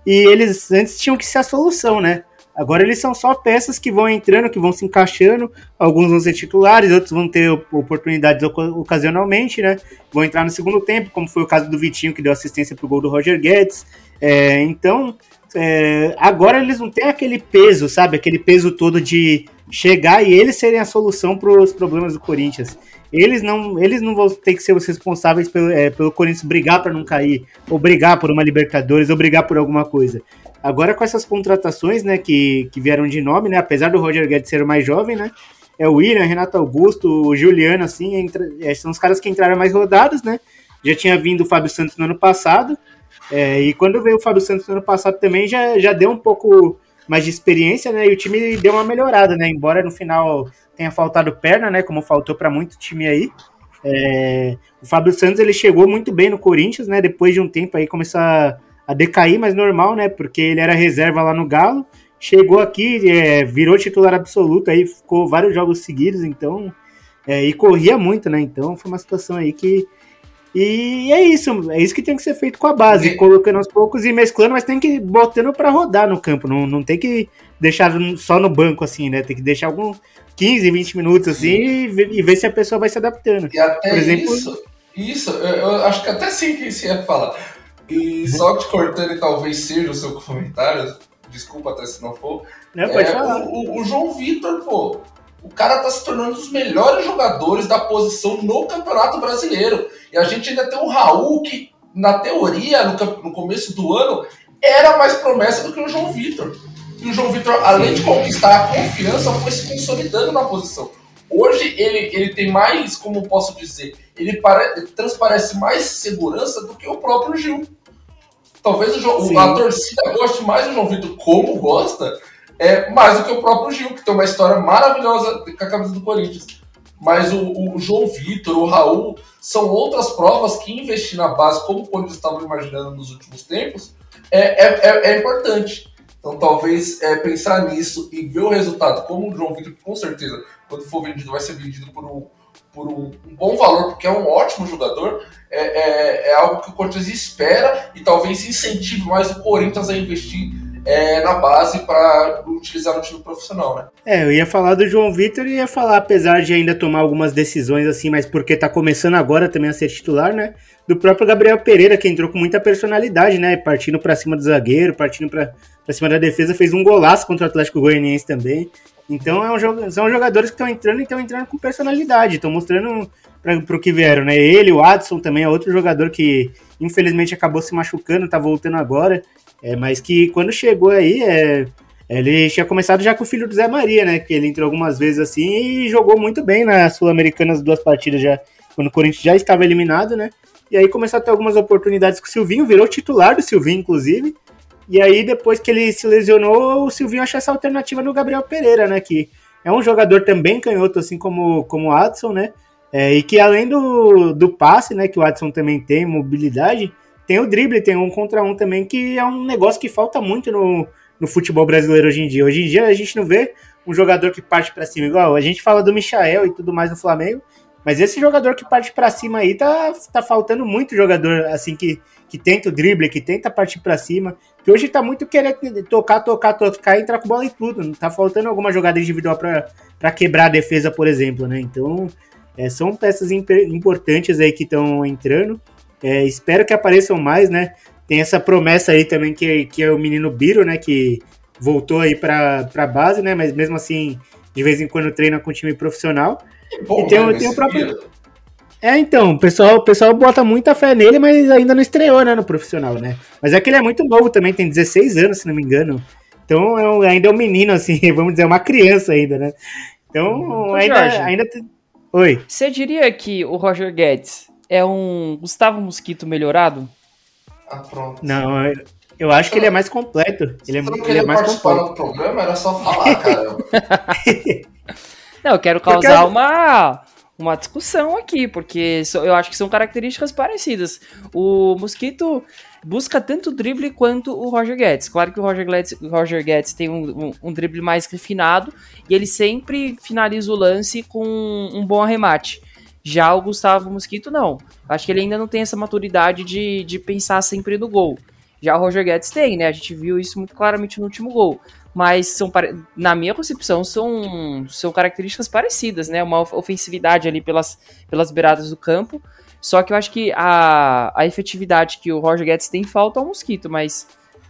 e eles antes tinham que ser a solução, né. Agora eles são só peças que vão entrando, que vão se encaixando, alguns vão ser titulares, outros vão ter oportunidades oca- ocasionalmente, né, vão entrar no segundo tempo, como foi o caso do Vitinho, que deu assistência pro gol do Roger Guedes, é, então... É, agora eles não têm aquele peso, sabe? Aquele peso todo de chegar e eles serem a solução para os problemas do Corinthians. Eles não, eles não vão ter que ser os responsáveis pelo, é, pelo Corinthians brigar para não cair, ou brigar por uma Libertadores, ou brigar por alguma coisa. Agora com essas contratações, né, que, que vieram de nome, né, apesar do Roger Guedes ser o mais jovem, né, é o William, Renato Augusto, o Juliano, assim, entra, é, são os caras que entraram mais rodados, né, já tinha vindo o Fábio Santos no ano passado, é, e quando veio o Fábio Santos no ano passado também já, já deu um pouco mais de experiência, né? E o time deu uma melhorada, né? Embora no final tenha faltado perna, né? Como faltou para muito time aí. É, o Fábio Santos ele chegou muito bem no Corinthians, né? Depois de um tempo aí começar a decair, mas normal, né? Porque ele era reserva lá no Galo. Chegou aqui, é, virou titular absoluto, aí ficou vários jogos seguidos, então. é, e corria muito, né? Então foi uma situação aí que e é isso, é isso que tem que ser feito com a base, E- colocando aos poucos e mesclando, mas tem que ir botando pra rodar no campo, não, não tem que deixar só no banco assim, né? Tem que deixar algum 15, 20 minutos assim e ver, e ver se a pessoa vai se adaptando. E até Por exemplo- isso, isso, eu, eu acho que até sim que você ia falar. E só te cortando e talvez seja o seu comentário, desculpa até se não for. Pode é, o- o João Vitor, pô, o cara tá se tornando um dos melhores jogadores da posição no Campeonato Brasileiro. E a gente ainda tem o Raul, que na teoria, no, no começo do ano, era mais promessa do que o João Vitor. E o João Vitor, além de conquistar a confiança, foi se consolidando na posição. Hoje ele, ele tem mais, como posso dizer, ele, ele transparece mais segurança do que o próprio Gil. Talvez o João- a torcida goste mais do João Vitor como gosta, é, mais do que o próprio Gil, que tem uma história maravilhosa com a camisa do Corinthians. Mas o, o João Vitor, o Raul, são outras provas que investir na base, como o Corinthians estava imaginando nos últimos tempos, é, é, é, é importante. Então, talvez é, pensar nisso e ver o resultado, como o João Vitor, com certeza, quando for vendido, vai ser vendido por um, por um, um bom valor, porque é um ótimo jogador, é, é, é algo que o Corinthians espera e talvez incentive mais o Corinthians a investir é, na base para utilizar no time profissional, né? É, eu ia falar do João Vitor e ia falar, apesar de ainda tomar algumas decisões assim, mas porque tá começando agora também a ser titular, né? Do próprio Gabriel Pereira, que entrou com muita personalidade, né? Partindo pra cima do zagueiro, partindo pra cima da defesa, fez um golaço contra o Atlético Goianiense também. Então é um, são jogadores que estão entrando e estão entrando com personalidade, estão mostrando pra, pro que vieram, né? Ele, o Adson também é outro jogador que infelizmente acabou se machucando, tá voltando agora. É, mas que quando chegou aí, é, ele tinha começado já com o filho do Zé Maria, né? Que ele entrou algumas vezes assim e jogou muito bem na Sul-Americana as duas partidas já, quando o Corinthians já estava eliminado, né? E aí começou a ter algumas oportunidades com o Silvinho, virou titular do Silvinho, inclusive. E aí, depois que ele se lesionou, o Silvinho achou essa alternativa no Gabriel Pereira, né? Que é um jogador também canhoto, assim como, como o Adson, né? É, e que além do, do passe, né? Que o Adson também tem, mobilidade, tem o drible, tem um contra um também, que é um negócio que falta muito no, no futebol brasileiro hoje em dia. Hoje em dia a gente não vê um jogador que parte para cima, igual a gente fala do Michael e tudo mais no Flamengo, mas esse jogador que parte para cima aí tá, tá faltando muito jogador assim que, que tenta o drible, que tenta partir para cima, que hoje tá muito querendo tocar, tocar, tocar e entrar com bola e tudo. Tá faltando alguma jogada individual para quebrar a defesa, por exemplo, né? Então, é, são peças imp- importantes aí que estão entrando. É, espero que apareçam mais, né? Tem essa promessa aí também que, que é o menino Biro, né? Que voltou aí para pra base, né? Mas mesmo assim, de vez em quando treina com time profissional. Que bom, E tem o- né, tem o próprio-. É, então, o pessoal, o pessoal bota muita fé nele, mas ainda não estreou, né, no profissional, né? Mas é que ele é muito novo também, tem 16 anos, se não me engano. Então, é um- ainda é um menino, assim, vamos dizer, uma criança ainda, né? Então, Ô, ainda, Jorge. ainda tem... Oi. Você diria que o Roger Guedes é um Gustavo Mosquito melhorado? Ah, pronto. Não, eu- eu acho que ele é mais completo. Ele é, Se você não ele é queria mais participar completo. do programa, era só falar, cara. Não, eu quero causar quero- uma, uma discussão aqui, porque eu acho que são características parecidas. O Mosquito busca tanto drible quanto o Roger Guedes. Claro que o Roger Guedes, o Roger Guedes tem um, um- um drible mais refinado e ele sempre finaliza o lance com um bom arremate. Já o Gustavo Mosquito, não. Acho que ele ainda não tem essa maturidade de, de pensar sempre no gol. Já o Roger Guedes tem, né? A gente viu isso muito claramente no último gol. Mas são, na minha concepção, são, são características parecidas, né? Uma of- ofensividade ali pelas, pelas beiradas do campo. Só que eu acho que a, a efetividade que o Roger Guedes tem falta ao Mosquito, mas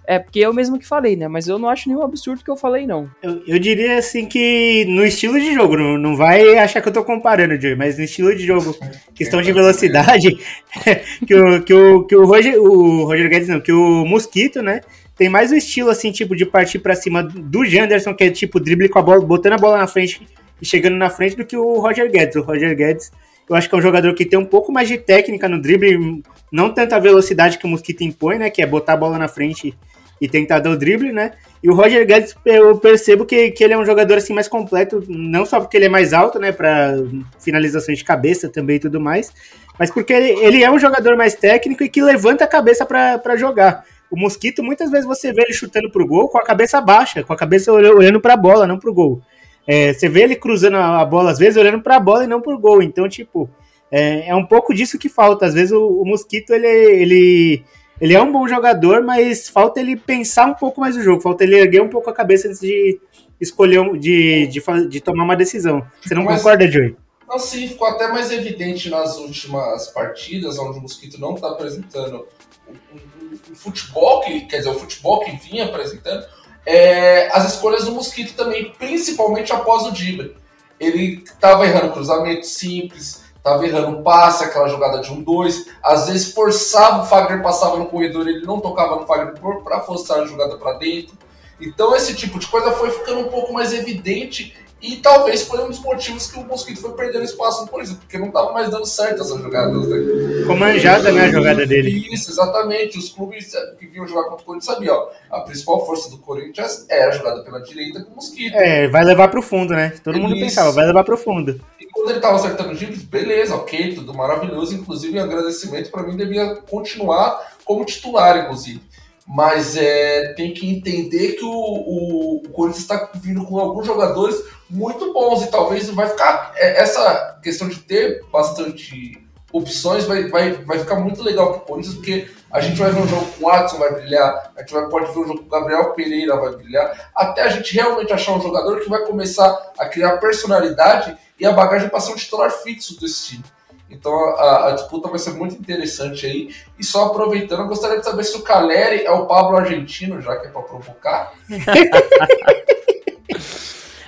é porque eu mesmo que falei, né? Mas eu não acho nenhum absurdo que eu falei, não. Eu, eu diria assim que no estilo de jogo, não, não vai achar que eu tô comparando, Joey, mas no estilo de jogo, questão de velocidade, que o, que o, que o, Roger, o Roger Guedes, não, que o Mosquito, né? Tem mais o estilo, assim, tipo, de partir pra cima do Janderson, que é tipo drible com a bola, botando a bola na frente e chegando na frente, do que o Roger Guedes. O Roger Guedes, eu acho que é um jogador que tem um pouco mais de técnica no drible, não tanta velocidade que o Mosquito impõe, né? Que é botar a bola na frente e tentar dar o drible, né? E o Roger Guedes, eu percebo que, que ele é um jogador assim mais completo, não só porque ele é mais alto, né, para finalizações de cabeça também e tudo mais, mas porque ele, ele é um jogador mais técnico e que levanta a cabeça para jogar. O Mosquito, muitas vezes você vê ele chutando pro gol com a cabeça baixa, com a cabeça olhando, para a bola, não pro gol. É, você vê ele cruzando a, a bola, às vezes, olhando para a bola e não pro gol. Então, tipo, é, é um pouco disso que falta. Às vezes o, o Mosquito, ele, ele, ele é um bom jogador, mas falta ele pensar um pouco mais o jogo, falta ele erguer um pouco a cabeça antes de escolher, um- de, de, fa- de tomar uma decisão. Você não Mas- concorda, Joey? Não, sim, ficou até mais evidente nas últimas partidas, onde o Mosquito não está apresentando o, futebol, que, quer dizer, o futebol que vinha apresentando, é, as escolhas do Mosquito também, principalmente após o drible. Ele estava errando cruzamento simples, estava errando passe, aquela jogada de um dois, às vezes forçava, o Fagner passava no corredor, ele não tocava no Fagner para forçar a jogada para dentro. Então esse tipo de coisa foi ficando um pouco mais evidente e talvez foi um dos motivos que o Mosquito foi perdendo espaço no Corinthians, porque não estava mais dando certo essas jogadas. Né? Ficou manjada, né, a jogada dele. Isso, exatamente. Os clubes que vinham jogar contra o Corinthians sabiam, ó, a principal força do Corinthians era a jogada pela direita com o Mosquito. É, vai levar pro fundo, né? Todo mundo pensava, vai levar pro fundo. E quando ele estava acertando os dribles, beleza, ok, tudo maravilhoso. Inclusive, agradecimento para mim devia continuar como titular, inclusive. Mas é, tem que entender que o, o, o Corinthians está vindo com alguns jogadores muito bons e talvez vai ficar. é, essa questão de ter bastante opções vai, vai, vai ficar muito legal pro Corinthians, porque a gente vai ver um jogo com o Watson vai brilhar, a gente vai, pode ver um jogo com o Gabriel Pereira vai brilhar, até a gente realmente achar um jogador que vai começar a criar personalidade e a bagagem para ser um titular fixo desse time. Então a, a disputa vai ser muito interessante aí. E só aproveitando, eu gostaria de saber se o Caleri é o Pablo argentino, já que é para provocar.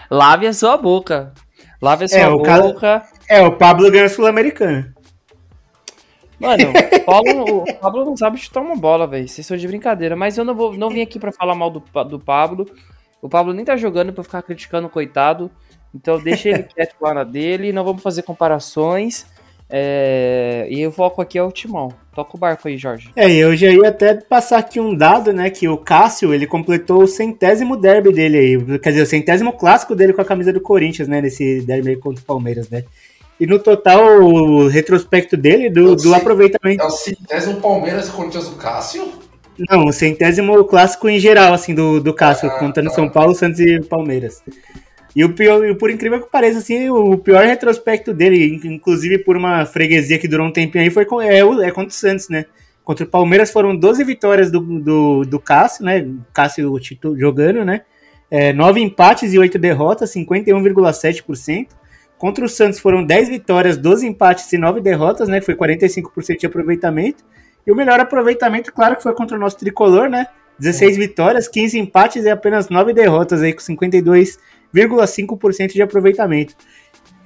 Lave a sua boca. Lave a sua É, o cara- boca. É, o Pablo ganhou a Sul-Americana. Mano, o Pablo, o Pablo não sabe chutar uma bola, velho. Vocês estão de brincadeira. Mas eu não vou, não vim aqui pra falar mal do, do Pablo. O Pablo nem tá jogando pra eu ficar criticando o coitado. Então deixa ele quieto lá na dele. Não vamos fazer comparações. É, E o foco aqui é o Timão. Toca o barco aí, Jorge. É, e eu já ia até passar aqui um dado, né, que o Cássio, ele completou o centésimo derby dele aí, quer dizer, o centésimo clássico dele com a camisa do Corinthians, né, nesse derby aí contra o Palmeiras, né. E no total, o retrospecto dele, do, Eu do aproveitamento... É o centésimo Palmeiras e Corinthians do Cássio? Não, o centésimo clássico em geral, assim, do, do Cássio, Ah, contando tá. São Paulo, Santos e Palmeiras. E o pior, por incrível que pareça, assim, o pior retrospecto dele, in- inclusive por uma freguesia que durou um tempinho aí, foi com, é, é contra o Santos, né? Contra o Palmeiras foram 12 vitórias do, do, do Cássio, né? Cássio jogando, né? É, 9 empates e 8 derrotas, 51,7%. Contra o Santos foram 10 vitórias, 12 empates e 9 derrotas, né? Foi 45% de aproveitamento. E o melhor aproveitamento, claro, que foi contra o nosso tricolor, né? 16 vitórias, 15 empates e apenas 9 derrotas aí, com 52,5% de aproveitamento.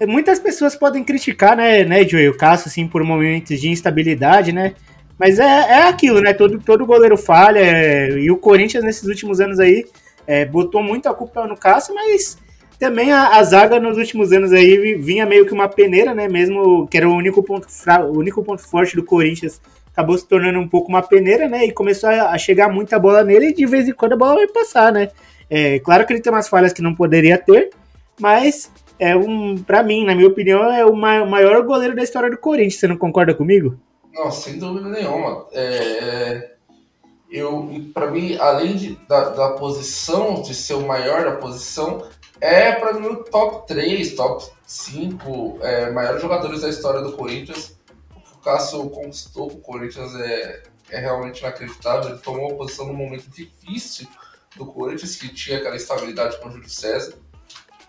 Muitas pessoas podem criticar, né, né, Joey, o Cássio, assim, por momentos de instabilidade, né? Mas é, é aquilo, né? Todo, todo goleiro falha. é, e o Corinthians, nesses últimos anos aí, é, botou muito a culpa no Cássio, mas também a, a zaga nos últimos anos aí vinha meio que uma peneira, né? Mesmo que era o único ponto, o único ponto forte do Corinthians acabou se tornando um pouco uma peneira, né? E começou a chegar muita bola nele e de vez em quando a bola vai passar, né? É, claro que ele tem umas falhas que não poderia ter, mas é um, para mim, na minha opinião, é o maior goleiro da história do Corinthians. Você não concorda comigo? Não, sem dúvida nenhuma. É, eu, para mim, além de, da, da posição, de ser o maior da posição, é para mim o top 3, top 5 é, maiores jogadores da história do Corinthians. O Cássio conquistou o Corinthians é, é realmente inacreditável. Ele tomou uma posição num momento difícil do Corinthians, que tinha aquela estabilidade com o Júlio César,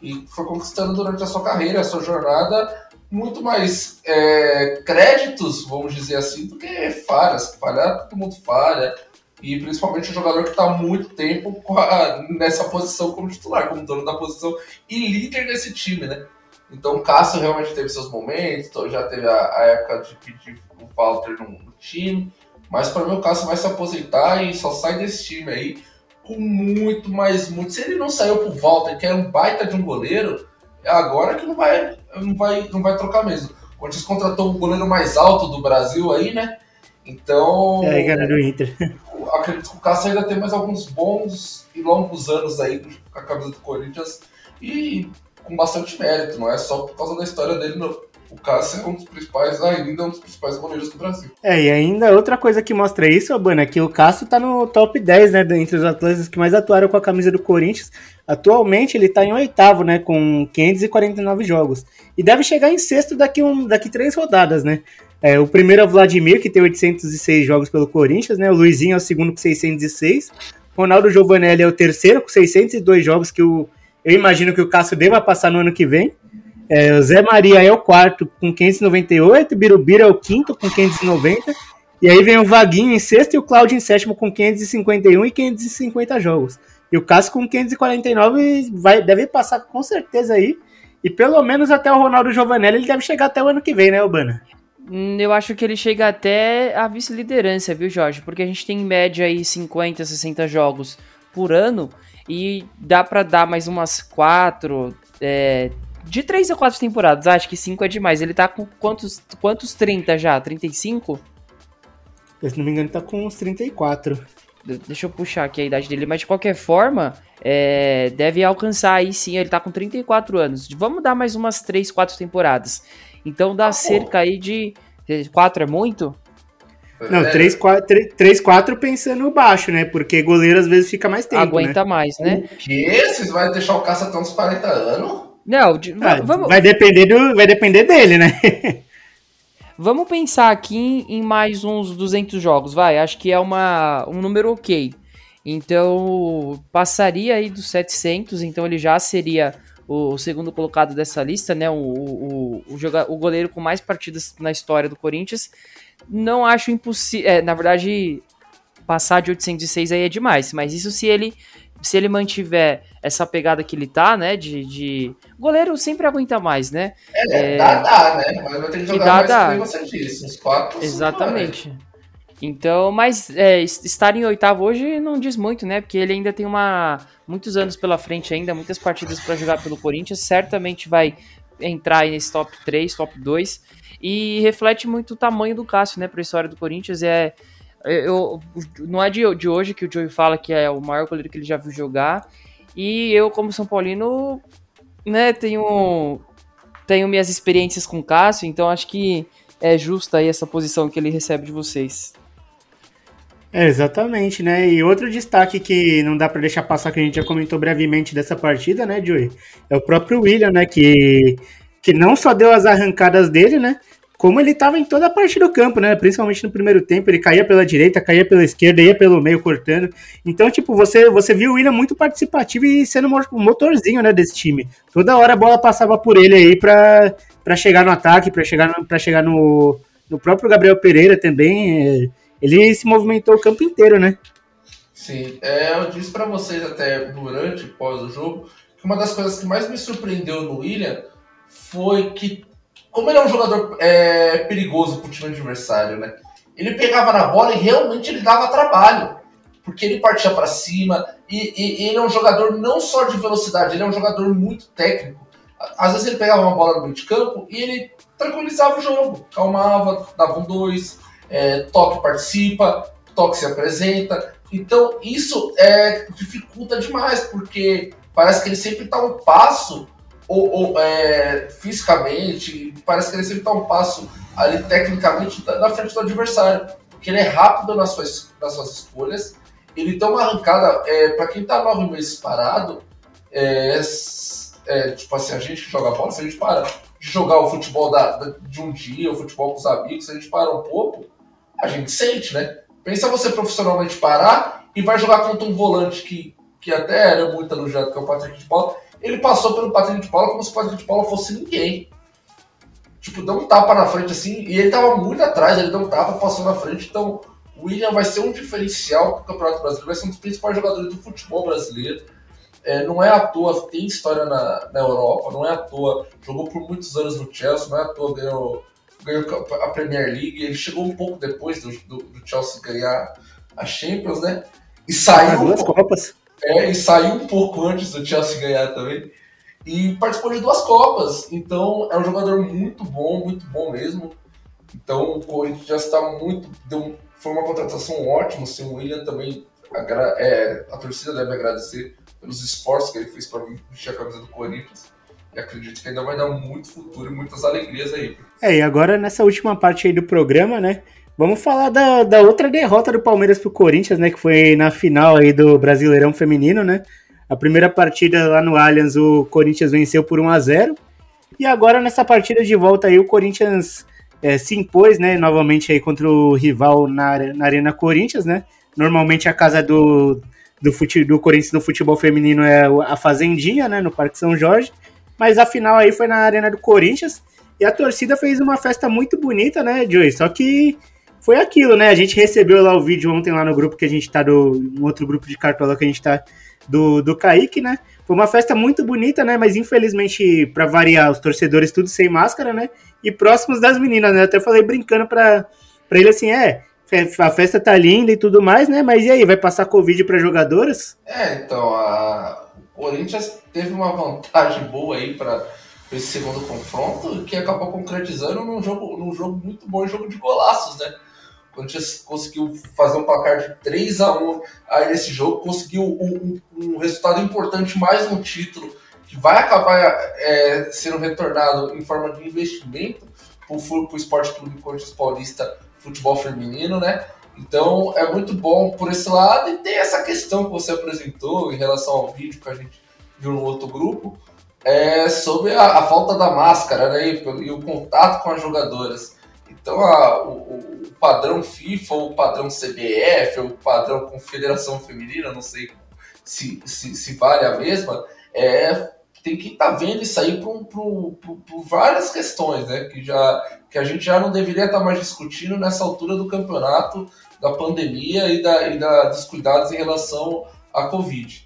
e foi conquistando durante a sua carreira, a sua jornada, muito mais é, créditos, vamos dizer assim, do que falhas. Falhar, todo mundo falha. E principalmente o jogador que está há muito tempo a, nessa posição como titular, como dono da posição e líder desse time, né? Então o Cássio realmente teve seus momentos, já teve a, a época de pedir o Walter no, no time, mas para mim o Cássio vai se aposentar e só sai desse time aí com muito mais muito. Se ele não saiu pro Walter, que era um baita de um goleiro, é agora que não vai, não vai, não vai trocar mesmo. O Corinthians contratou o goleiro mais alto do Brasil aí, né? Então. É, cara do Inter. Acredito que o Cássio ainda tem mais alguns bons e longos anos aí com a camisa do Corinthians e com bastante mérito, não é só por causa da história dele no, o Cássio é um dos principais, ainda é um dos principais goleiros do Brasil. É, e ainda outra coisa que mostra isso, Abana, é que o Cássio tá no top 10, né, entre os atletas que mais atuaram com a camisa do Corinthians. Atualmente ele tá em oitavo, né, com 549 jogos. E deve chegar em sexto daqui, um, daqui três rodadas, né. É, o primeiro é o Vladimir, que tem 806 jogos pelo Corinthians, né, o Luizinho é o segundo com 606. Ronaldo Giovanelli é o terceiro com 602 jogos que o, eu imagino que o Cássio deva passar no ano que vem. É, Zé Maria é o quarto com 598, Birubira é o quinto com 590, e aí vem o Vaguinho em sexto e o Claudio em sétimo com 551 e 550 jogos. E o Cássio com 549 vai, deve passar com certeza aí. E pelo menos até o Ronaldo Giovanelli ele deve chegar até o ano que vem, né, Urbana? Hum, eu acho que ele chega até a vice-liderança, viu, Jorge? Porque a gente tem em média aí 50, 60 jogos por ano e dá para dar mais umas quatro, é, de 3 a 4 temporadas, acho que 5 é demais. Ele tá com quantos, quantos 30 já? 35? Se não me engano, tá com uns 34. Deixa eu puxar aqui a idade dele, mas de qualquer forma, é, deve alcançar aí sim, ele tá com 34 anos. Vamos dar mais umas 3, 4 temporadas. Então dá cerca aí de. 4 é muito? Não, 3, 4, 3, 4 pensando baixo, né? Porque goleiro às vezes fica mais tempo. Aguenta né? mais, né? O quê? Vocês vão deixar o caça até uns 40 anos? Não, de, ah, vamos... vai, depender do, vai depender dele, né? vamos pensar aqui em mais uns 200 jogos, vai. Acho que é uma, um número ok. Então, passaria aí dos 700, então ele já seria o, segundo colocado dessa lista, né? O, o, o, o goleiro com mais partidas na história do Corinthians. Não acho impossível. É, na verdade, passar de 806 aí é demais, mas isso se ele se ele mantiver essa pegada que ele tá, né? De, de... goleiro sempre aguenta mais, né? É, é... dá, dá, né? Mas vai ter que jogar dá, mais dá. você disse, uns quatro. Exatamente. Então, mas é, estar em oitavo hoje não diz muito, né? Porque ele ainda tem uma muitos anos pela frente ainda, muitas partidas para jogar pelo Corinthians, certamente vai entrar aí nesse top 3, top 2 e reflete muito o tamanho do Cássio, né, para a história do Corinthians, é eu, não é de, de hoje que o Joey fala que é o maior goleiro que ele já viu jogar. E eu, como São Paulino, né, tenho, tenho minhas experiências com o Cássio, então acho que é justa aí essa posição que ele recebe de vocês. É, exatamente, né? E outro destaque que não dá para deixar passar, que a gente já comentou brevemente dessa partida, né, Joey? É o próprio William, né? Que, que não só deu as arrancadas dele, né? Como ele estava em toda a parte do campo, né? Principalmente no primeiro tempo, ele caía pela direita, caía pela esquerda, ia pelo meio cortando. Então, tipo, você, você viu o William muito participativo e sendo o motorzinho, né, desse time. Toda hora a bola passava por ele aí para para chegar no ataque, para chegar para chegar no, no próprio Gabriel Pereira também. Ele se movimentou o campo inteiro, né? Sim, é, eu disse para vocês até durante, pós o jogo, que uma das coisas que mais me surpreendeu no William foi que como ele é um jogador é, perigoso pro time adversário, né? Ele pegava na bola e realmente ele dava trabalho. Porque ele partia para cima e, e, e, ele é um jogador não só de velocidade, ele é um jogador muito técnico. Às vezes ele pegava uma bola no meio de campo e ele tranquilizava o jogo, calmava, dava um dois. é, Toque participa, Toque se apresenta. Então isso é, dificulta demais, porque parece que ele sempre está um passo, ou, ou é, fisicamente, parece que ele sempre está um passo ali tecnicamente na frente do adversário. Porque ele é rápido nas suas, nas suas escolhas, ele tem uma arrancada, é, para quem está nove meses parado, é, é, tipo assim, a gente que joga bola, se a gente para de jogar o futebol da, da, de um dia, o futebol com os amigos, se a gente para um pouco, a gente sente, né? Pensa você profissionalmente parar e vai jogar contra um volante que, que até era muito elogiado, que é o Patrick de Paula. Ele passou pelo Patrick de Paula como se o Patrick de Paula fosse ninguém. Tipo, deu um tapa na frente assim, e ele tava muito atrás, ele deu um tapa, passou na frente, então o William vai ser um diferencial para o Campeonato Brasileiro, vai ser um dos principais jogadores do futebol brasileiro. É, não é à toa, tem história na, na Europa, não é à toa, jogou por muitos anos no Chelsea, não é à toa, ganhou, ganhou a Premier League, ele chegou um pouco depois do, do, do Chelsea ganhar a Champions, né? E saiu. duas Copas. É, e saiu um pouco antes do Chelsea ganhar também. E participou de duas Copas. Então é um jogador muito bom, muito bom mesmo. Então o Corinthians já está muito. Deu, foi uma contratação ótima. O William também. É, a torcida deve agradecer pelos esforços que ele fez para vestir a camisa do Corinthians. E acredito que ainda vai dar muito futuro e muitas alegrias aí. É, e agora nessa última parte aí do programa, né? Vamos falar da, da outra derrota do Palmeiras pro Corinthians, né? Que foi na final aí do Brasileirão Feminino, né? A primeira partida lá no Allianz, o Corinthians venceu por 1 a 0 E agora nessa partida de volta aí, o Corinthians é, se impôs, né? Novamente aí contra o rival na, na Arena Corinthians, né? Normalmente a casa do, do, fute, do Corinthians no futebol feminino é a Fazendinha, né, no Parque São Jorge, mas a final aí foi na Arena do Corinthians, e a torcida fez uma festa muito bonita, né, Joey, só que foi aquilo, né, a gente recebeu lá o vídeo ontem lá no grupo que a gente tá, do, um outro grupo de cartola que a gente tá, do, do Kaique, né, foi uma festa muito bonita, né, mas infelizmente, para variar, os torcedores tudo sem máscara, né, e próximos das meninas, né, eu até falei brincando pra, pra ele assim, é, a festa tá linda e tudo mais, né? Mas e aí, vai passar Covid para jogadoras? É, então, a Corinthians teve uma vantagem boa aí para esse segundo confronto, que acabou concretizando num jogo, num jogo muito bom, jogo de golaços, né? Corinthians conseguiu fazer um placar de 3 a 1 aí nesse jogo, conseguiu um, um, um resultado importante, mais um título, que vai acabar é, sendo retornado em forma de investimento para o Esporte Clube Corinthians Paulista futebol feminino, né? Então é muito bom por esse lado e tem essa questão que você apresentou em relação ao vídeo que a gente viu no outro grupo, é sobre a, a falta da máscara né, e, e, o contato com as jogadoras. Então a, o, padrão FIFA, ou o padrão CBF, ou o padrão Confederação Feminina, não sei se, se, se vale a mesma, é, tem que estar tá vendo isso aí por, várias questões, né? Que, já, que a gente já não deveria estar tá mais discutindo nessa altura do campeonato, da pandemia e, da, e da, dos cuidados em relação à Covid.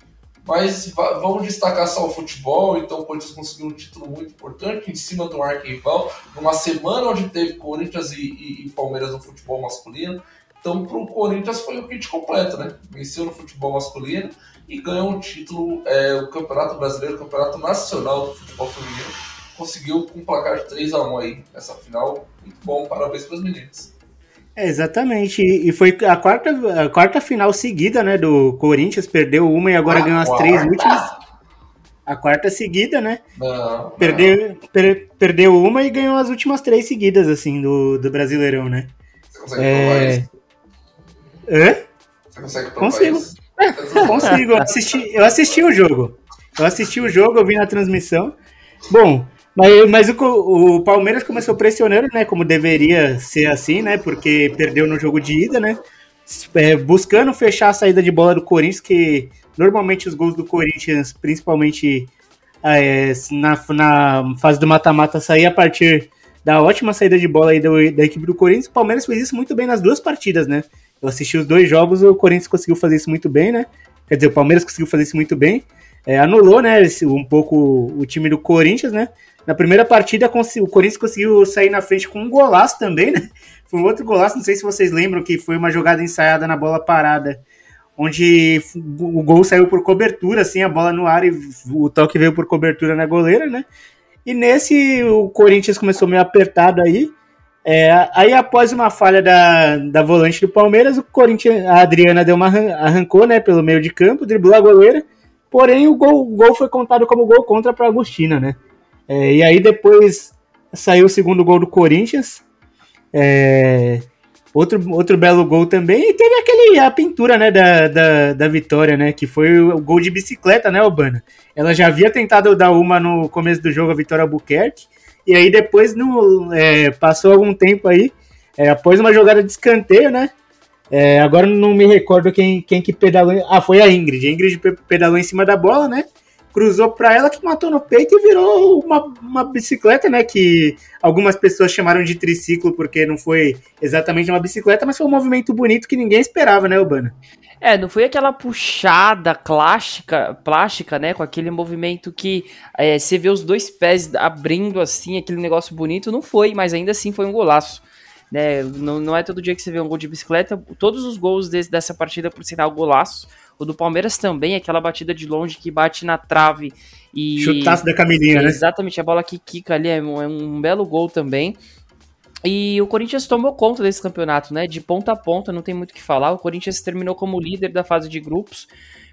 Mas vamos destacar só o futebol, então o Corinthians conseguiu um título muito importante em cima do arquival, numa semana onde teve Corinthians e, e, e Palmeiras no futebol masculino. Então, para o Corinthians foi o kit completo, né? Venceu no futebol masculino e ganhou um título, é, o Campeonato Brasileiro, o Campeonato Nacional do Futebol Feminino. Conseguiu com um placar de 3 a 1 aí nessa final. Muito bom, parabéns para as meninas. É, exatamente. E foi a quarta, a quarta final seguida, né, do Corinthians. Perdeu uma e agora a ganhou as três últimas. A quarta seguida, né? Não, perdeu, não. Per, perdeu uma e ganhou as últimas três seguidas, assim, do, do Brasileirão, né? Você consegue é... provar isso? Hã? Você consegue provar Consigo. isso? Consigo. Eu assisti, eu assisti o jogo. Eu assisti o jogo, eu vi na transmissão. Bom, mas, mas o, o, Palmeiras começou pressionando, né? Como deveria ser assim, né? Porque perdeu no jogo de ida, né? É, buscando fechar a saída de bola do Corinthians, que normalmente os gols do Corinthians, principalmente é, na, na fase do mata-mata, saía a partir da ótima saída de bola aí do, da equipe do Corinthians. O Palmeiras fez isso muito bem nas duas partidas, né? Eu assisti os dois jogos, o Corinthians conseguiu fazer isso muito bem, né? Quer dizer, o Palmeiras conseguiu fazer isso muito bem. É, anulou, né, um pouco o time do Corinthians, né? Na primeira partida, o Corinthians conseguiu sair na frente com um golaço também, né? Foi um outro golaço, não sei se vocês lembram que foi uma jogada ensaiada na bola parada, onde o gol saiu por cobertura, assim, a bola no ar e o toque veio por cobertura na goleira, né? E nesse o Corinthians começou meio apertado aí, É, aí após uma falha da, da volante do Palmeiras, o Corinthians, a Adriana deu uma arrancou, né, pelo meio de campo, driblou a goleira, porém o gol, o gol foi contado como gol contra para Agostina, né? É, e aí depois saiu o segundo gol do Corinthians, é, outro, outro belo gol também, e teve aquele, a pintura, né, da, da, da vitória, né, que foi o gol de bicicleta, né, Albana? Ela já havia tentado dar uma no começo do jogo, a Vitória Albuquerque, e aí depois no, é, passou algum tempo aí, é, após uma jogada de escanteio, né, é, agora não me recordo quem, quem que pedalou, ah, foi a Ingrid, a Ingrid pedalou em cima da bola, né, cruzou para ela que matou no peito e virou uma, uma bicicleta, né? Que algumas pessoas chamaram de triciclo porque não foi exatamente uma bicicleta, mas foi um movimento bonito que ninguém esperava, né, Urbana? É, não foi aquela puxada clássica, plástica, né? Com aquele movimento que é, você vê os dois pés abrindo assim, aquele negócio bonito, não foi, mas ainda assim foi um golaço. Né? Não, não é todo dia que você vê um gol de bicicleta. Todos os gols desse, dessa partida, por sinal, golaço. O do Palmeiras também, aquela batida de longe que bate na trave e. Chutaço da Camilinha, né? Exatamente, a bola que quica ali é um, é um belo gol também. E o Corinthians tomou conta desse campeonato, né? De ponta a ponta, não tem muito o que falar. O Corinthians terminou como líder da fase de grupos,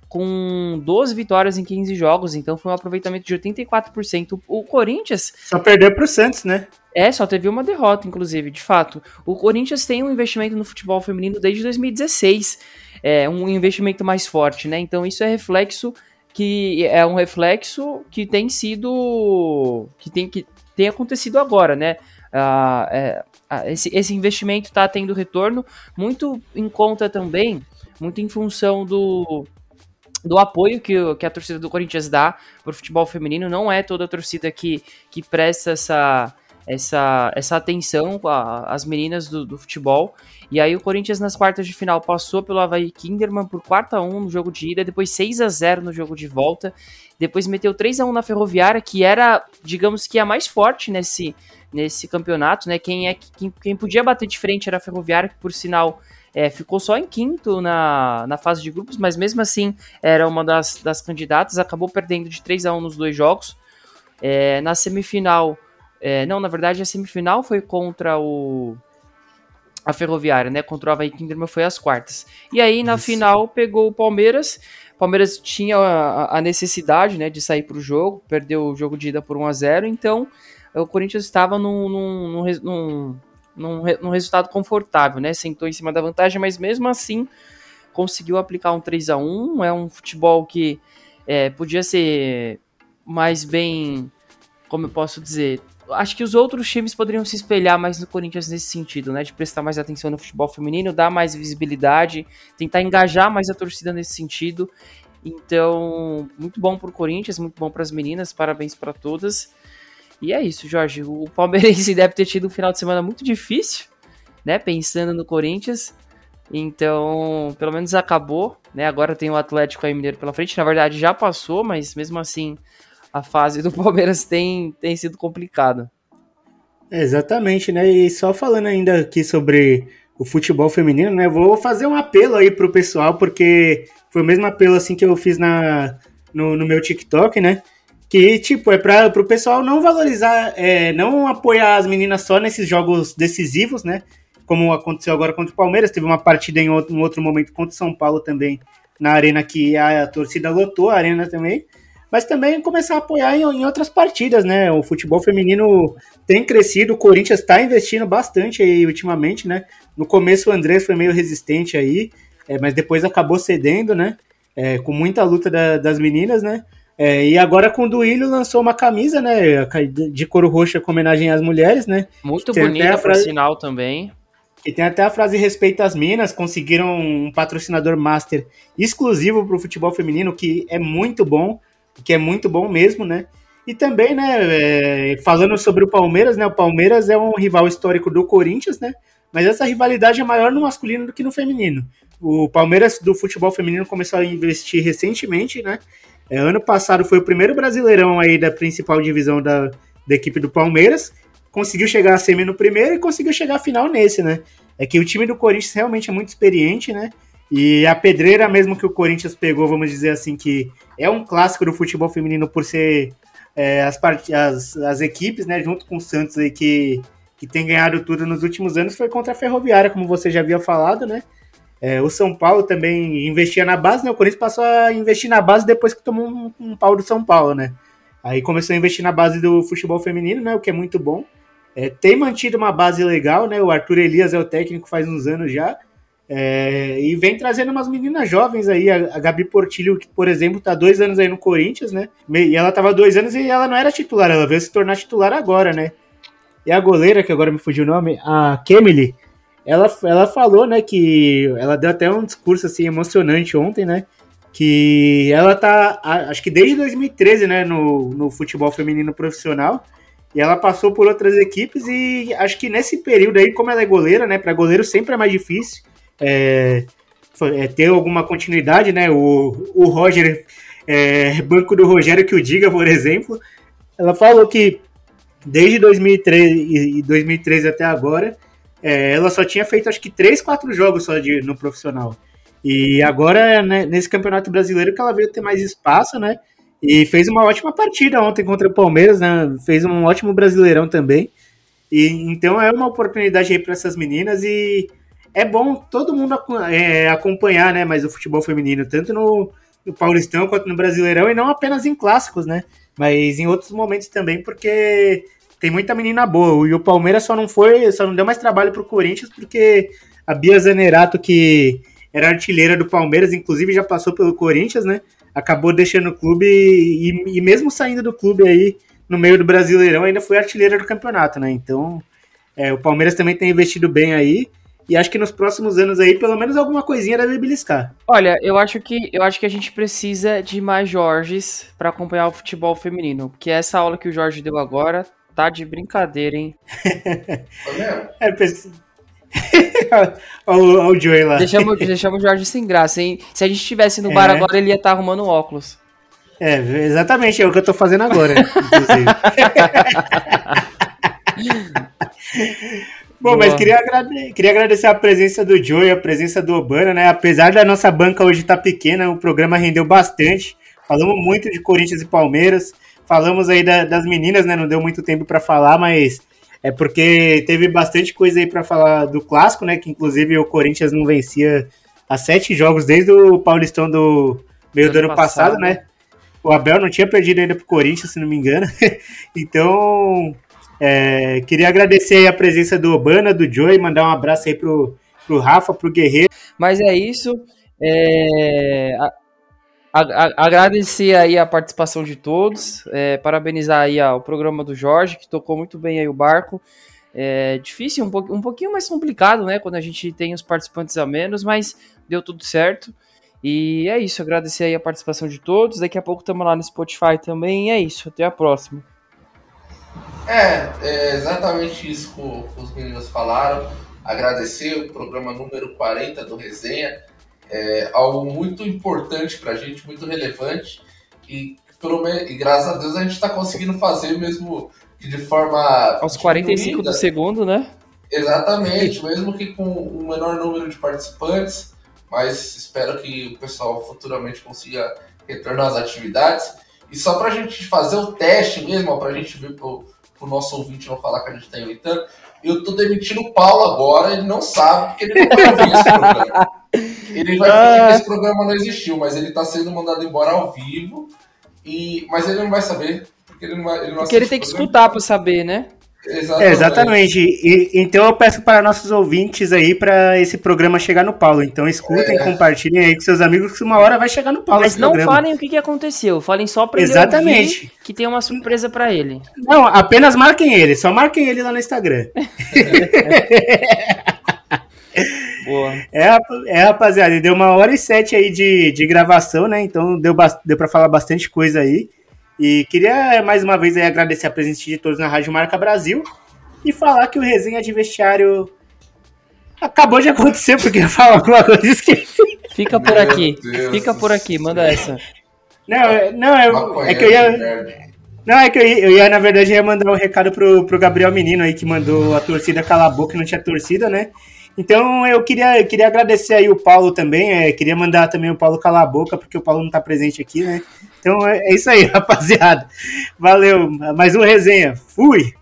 com 12 vitórias em 15 jogos, então foi um aproveitamento de 84%. O Corinthians. Só perdeu para o Santos, né? É, só teve uma derrota, inclusive, de fato. O Corinthians tem um investimento no futebol feminino desde 2016 é, um investimento mais forte, né? Então isso é reflexo que é um reflexo que tem sido que tem que tem acontecido agora, né? Ah, é, esse, esse investimento está tendo retorno muito em conta também, muito em função do do apoio que, que a torcida do Corinthians dá para o futebol feminino. Não é toda a torcida que, que presta essa, essa, essa atenção às meninas do, do, futebol. E aí o Corinthians nas quartas de final passou pelo Havaí Kinderman por 4 a 1 no jogo de ida, depois 6 a 0 no jogo de volta, depois meteu 3 a 1 na Ferroviária, que era, digamos que a mais forte nesse, nesse campeonato, né? Quem, é, quem, quem podia bater de frente era a Ferroviária, que por sinal é, ficou só em quinto na, na fase de grupos, mas mesmo assim era uma das, das candidatas, acabou perdendo de 3 a 1 nos dois jogos. É, na semifinal, é, não, na verdade a semifinal foi contra o a Ferroviária, né? Contra o Havaí Kinderman foi as quartas. E aí na Isso. final pegou o Palmeiras. O Palmeiras tinha a, a necessidade, né, de sair para o jogo, perdeu o jogo de ida por 1 a 0 então o Corinthians estava num, num, num, num, num resultado confortável, né? Sentou em cima da vantagem, mas mesmo assim conseguiu aplicar um 3 a 1 É um futebol que é, podia ser mais bem, como eu posso dizer, acho que os outros times poderiam se espelhar mais no Corinthians nesse sentido, né? De prestar mais atenção no futebol feminino, dar mais visibilidade, tentar engajar mais a torcida nesse sentido. Então, muito bom pro Corinthians, muito bom para as meninas, parabéns para todas. E é isso, Jorge. O Palmeirense deve ter tido um final de semana muito difícil, né? Pensando no Corinthians. Então, pelo menos acabou, né? Agora tem o Atlético aí Mineiro pela frente. Na verdade, já passou, mas mesmo assim a fase do Palmeiras tem, tem sido complicada. exatamente, né? E só falando ainda aqui sobre o futebol feminino, né? Vou fazer um apelo aí pro pessoal, porque foi o mesmo apelo assim que eu fiz na, no, no meu TikTok, né? Que, tipo, é para o pessoal não valorizar, é, não apoiar as meninas só nesses jogos decisivos, né? Como aconteceu agora contra o Palmeiras, teve uma partida em outro, um outro momento contra o São Paulo também, na arena que a, a torcida lotou, a arena também mas também começar a apoiar em, em, outras partidas, né? O futebol feminino tem crescido, o Corinthians está investindo bastante aí ultimamente, né? No começo o Andrés foi meio resistente aí, é, mas depois acabou cedendo, né? É, com muita luta da, das meninas, né? É, e agora com o Duílio lançou uma camisa, né? De couro roxa com homenagem às mulheres, né? Muito bonita, frase... por sinal também. E tem até a frase respeita as minas, conseguiram um patrocinador master exclusivo para o futebol feminino, que é muito bom que é muito bom mesmo, né? E também, né, é, falando sobre o Palmeiras, né? O Palmeiras é um rival histórico do Corinthians, né? Mas essa rivalidade é maior no masculino do que no feminino. O Palmeiras do futebol feminino começou a investir recentemente, né? É, ano passado foi o primeiro brasileirão aí da principal divisão da, da equipe do Palmeiras. Conseguiu chegar a semi no primeiro e conseguiu chegar à final nesse, né? É que o time do Corinthians realmente é muito experiente, né? E a pedreira mesmo que o Corinthians pegou, vamos dizer assim, que é um clássico do futebol feminino por ser é, as, as, as equipes, né, junto com o Santos aí, que que tem ganhado tudo nos últimos anos foi contra a Ferroviária, como você já havia falado, né? É, o São Paulo também investia na base, né? O Corinthians passou a investir na base depois que tomou um, um pau do São Paulo, né? Aí começou a investir na base do futebol feminino, né? O que é muito bom. É, tem mantido uma base legal, né? O Arthur Elias é o técnico faz uns anos já. É, e vem trazendo umas meninas jovens aí, a, a Gabi Portilho, que, por exemplo, tá dois anos aí no Corinthians, né? E ela tava dois anos e ela não era titular, ela veio se tornar titular agora, né? E a goleira, que agora me fugiu o nome, a Kemily, ela, ela falou, né, que ela deu até um discurso assim emocionante ontem, né? Que ela tá, acho que desde 2013, né, no, no futebol feminino profissional. E ela passou por outras equipes e acho que nesse período aí, como ela é goleira, né? Para goleiro sempre é mais difícil é, é, ter alguma continuidade, né? O, o Roger, é, banco do Rogério que o diga, por exemplo, ela falou que desde 2013 e 2013 até agora, é, ela só tinha feito acho que 3, 4 jogos só de, no profissional. E agora, né, nesse Campeonato Brasileiro, que ela veio ter mais espaço, né? E fez uma ótima partida ontem contra o Palmeiras, né? Fez um ótimo Brasileirão também. E então é uma oportunidade aí para essas meninas e é bom todo mundo é, acompanhar, né? Mas o futebol feminino, tanto no, no Paulistão quanto no Brasileirão, e não apenas em clássicos, né? Mas em outros momentos também, porque tem muita menina boa. E o Palmeiras só não foi, só não deu mais trabalho pro Corinthians, porque a Bia Zanerato, que era artilheira do Palmeiras, inclusive já passou pelo Corinthians, né? Acabou deixando o clube e, e mesmo saindo do clube aí no meio do Brasileirão, ainda foi artilheira do campeonato, né? Então, é, o Palmeiras também tem investido bem aí. E acho que nos próximos anos aí, pelo menos alguma coisinha deve beliscar. Olha, eu acho que eu acho que a gente precisa de mais Jorges para acompanhar o futebol feminino. Porque essa aula que o Jorge deu agora tá de brincadeira, hein? é, preciso. Olha o Joey lá. Deixamos, deixamos o Jorge sem graça, hein? Se a gente estivesse no bar é. agora, ele ia estar tá arrumando óculos. É, exatamente, é o que eu tô fazendo agora, inclusive. Bom, mas queria, agrade... queria agradecer a presença do Joey, a presença do Obana, né? Apesar da nossa banca hoje estar tá pequena, o programa rendeu bastante. Falamos muito de Corinthians e Palmeiras. Falamos aí da, das meninas, né? Não deu muito tempo para falar, mas é porque teve bastante coisa aí para falar do clássico, né? Que inclusive o Corinthians não vencia há sete jogos desde o Paulistão do meio do ano, ano passado, passado, né? O Abel não tinha perdido ainda pro Corinthians, se não me engano. então, é, queria agradecer a presença do Obana, do Joey, mandar um abraço aí pro, pro Rafa, pro Guerreiro. Mas é isso. É, a, a, agradecer aí a participação de todos, é, parabenizar aí ó, o programa do Jorge, que tocou muito bem aí o barco. É difícil, um, po um pouquinho mais complicado, né, quando a gente tem os participantes a menos, mas deu tudo certo. E é isso, agradecer aí a participação de todos. Daqui a pouco estamos lá no Spotify também. É isso, até a próxima. É, é exatamente isso que os meninos falaram. Agradecer o programa número 40 do Resenha. É algo muito importante para a gente, muito relevante. E, pelo, e graças a Deus a gente está conseguindo fazer mesmo que de forma. Aos 45 do segundo, né? Exatamente, mesmo que com um menor número de participantes, mas espero que o pessoal futuramente consiga retornar às atividades. E só para a gente fazer o teste mesmo, para a gente ver pro, pro nosso ouvinte não falar que a gente está imitando, eu tô demitindo o Paulo agora, ele não sabe, porque ele não vai ouvir esse programa. Ele vai fingir que esse programa não existiu, mas ele está sendo mandado embora ao vivo, e, mas ele não vai saber, porque ele não vai. Ele não porque ele tem que escutar para saber, né? Exatamente. Exatamente. E, então eu peço para nossos ouvintes aí para esse programa chegar no Paulo. Então escutem, é. compartilhem aí com seus amigos que uma hora vai chegar no Paulo. Mas não programa. falem o que, que aconteceu, falem só para ele Exatamente. que tem uma surpresa para ele. Não, apenas marquem ele, só marquem ele lá no Instagram. Boa. É, é, rapaziada, deu uma hora e sete aí de, de gravação, né? Então deu, deu para falar bastante coisa aí. E queria mais uma vez agradecer a presença de todos na Rádio Marca Brasil e falar que o resenha de vestiário acabou de acontecer, porque eu falo alguma coisa e esqueci. Fica por aqui, fica por aqui, manda essa. Não, não, eu, é que eu ia. Não, é que eu ia, eu ia, na verdade, ia mandar um recado pro, pro Gabriel Menino aí, que mandou a torcida calar a boca e não tinha torcida, né? Então eu queria, eu queria agradecer aí o Paulo também, é, queria mandar também o Paulo calar a boca, porque o Paulo não está presente aqui, né? Então é, é isso aí, rapaziada. Valeu, mais uma resenha. Fui!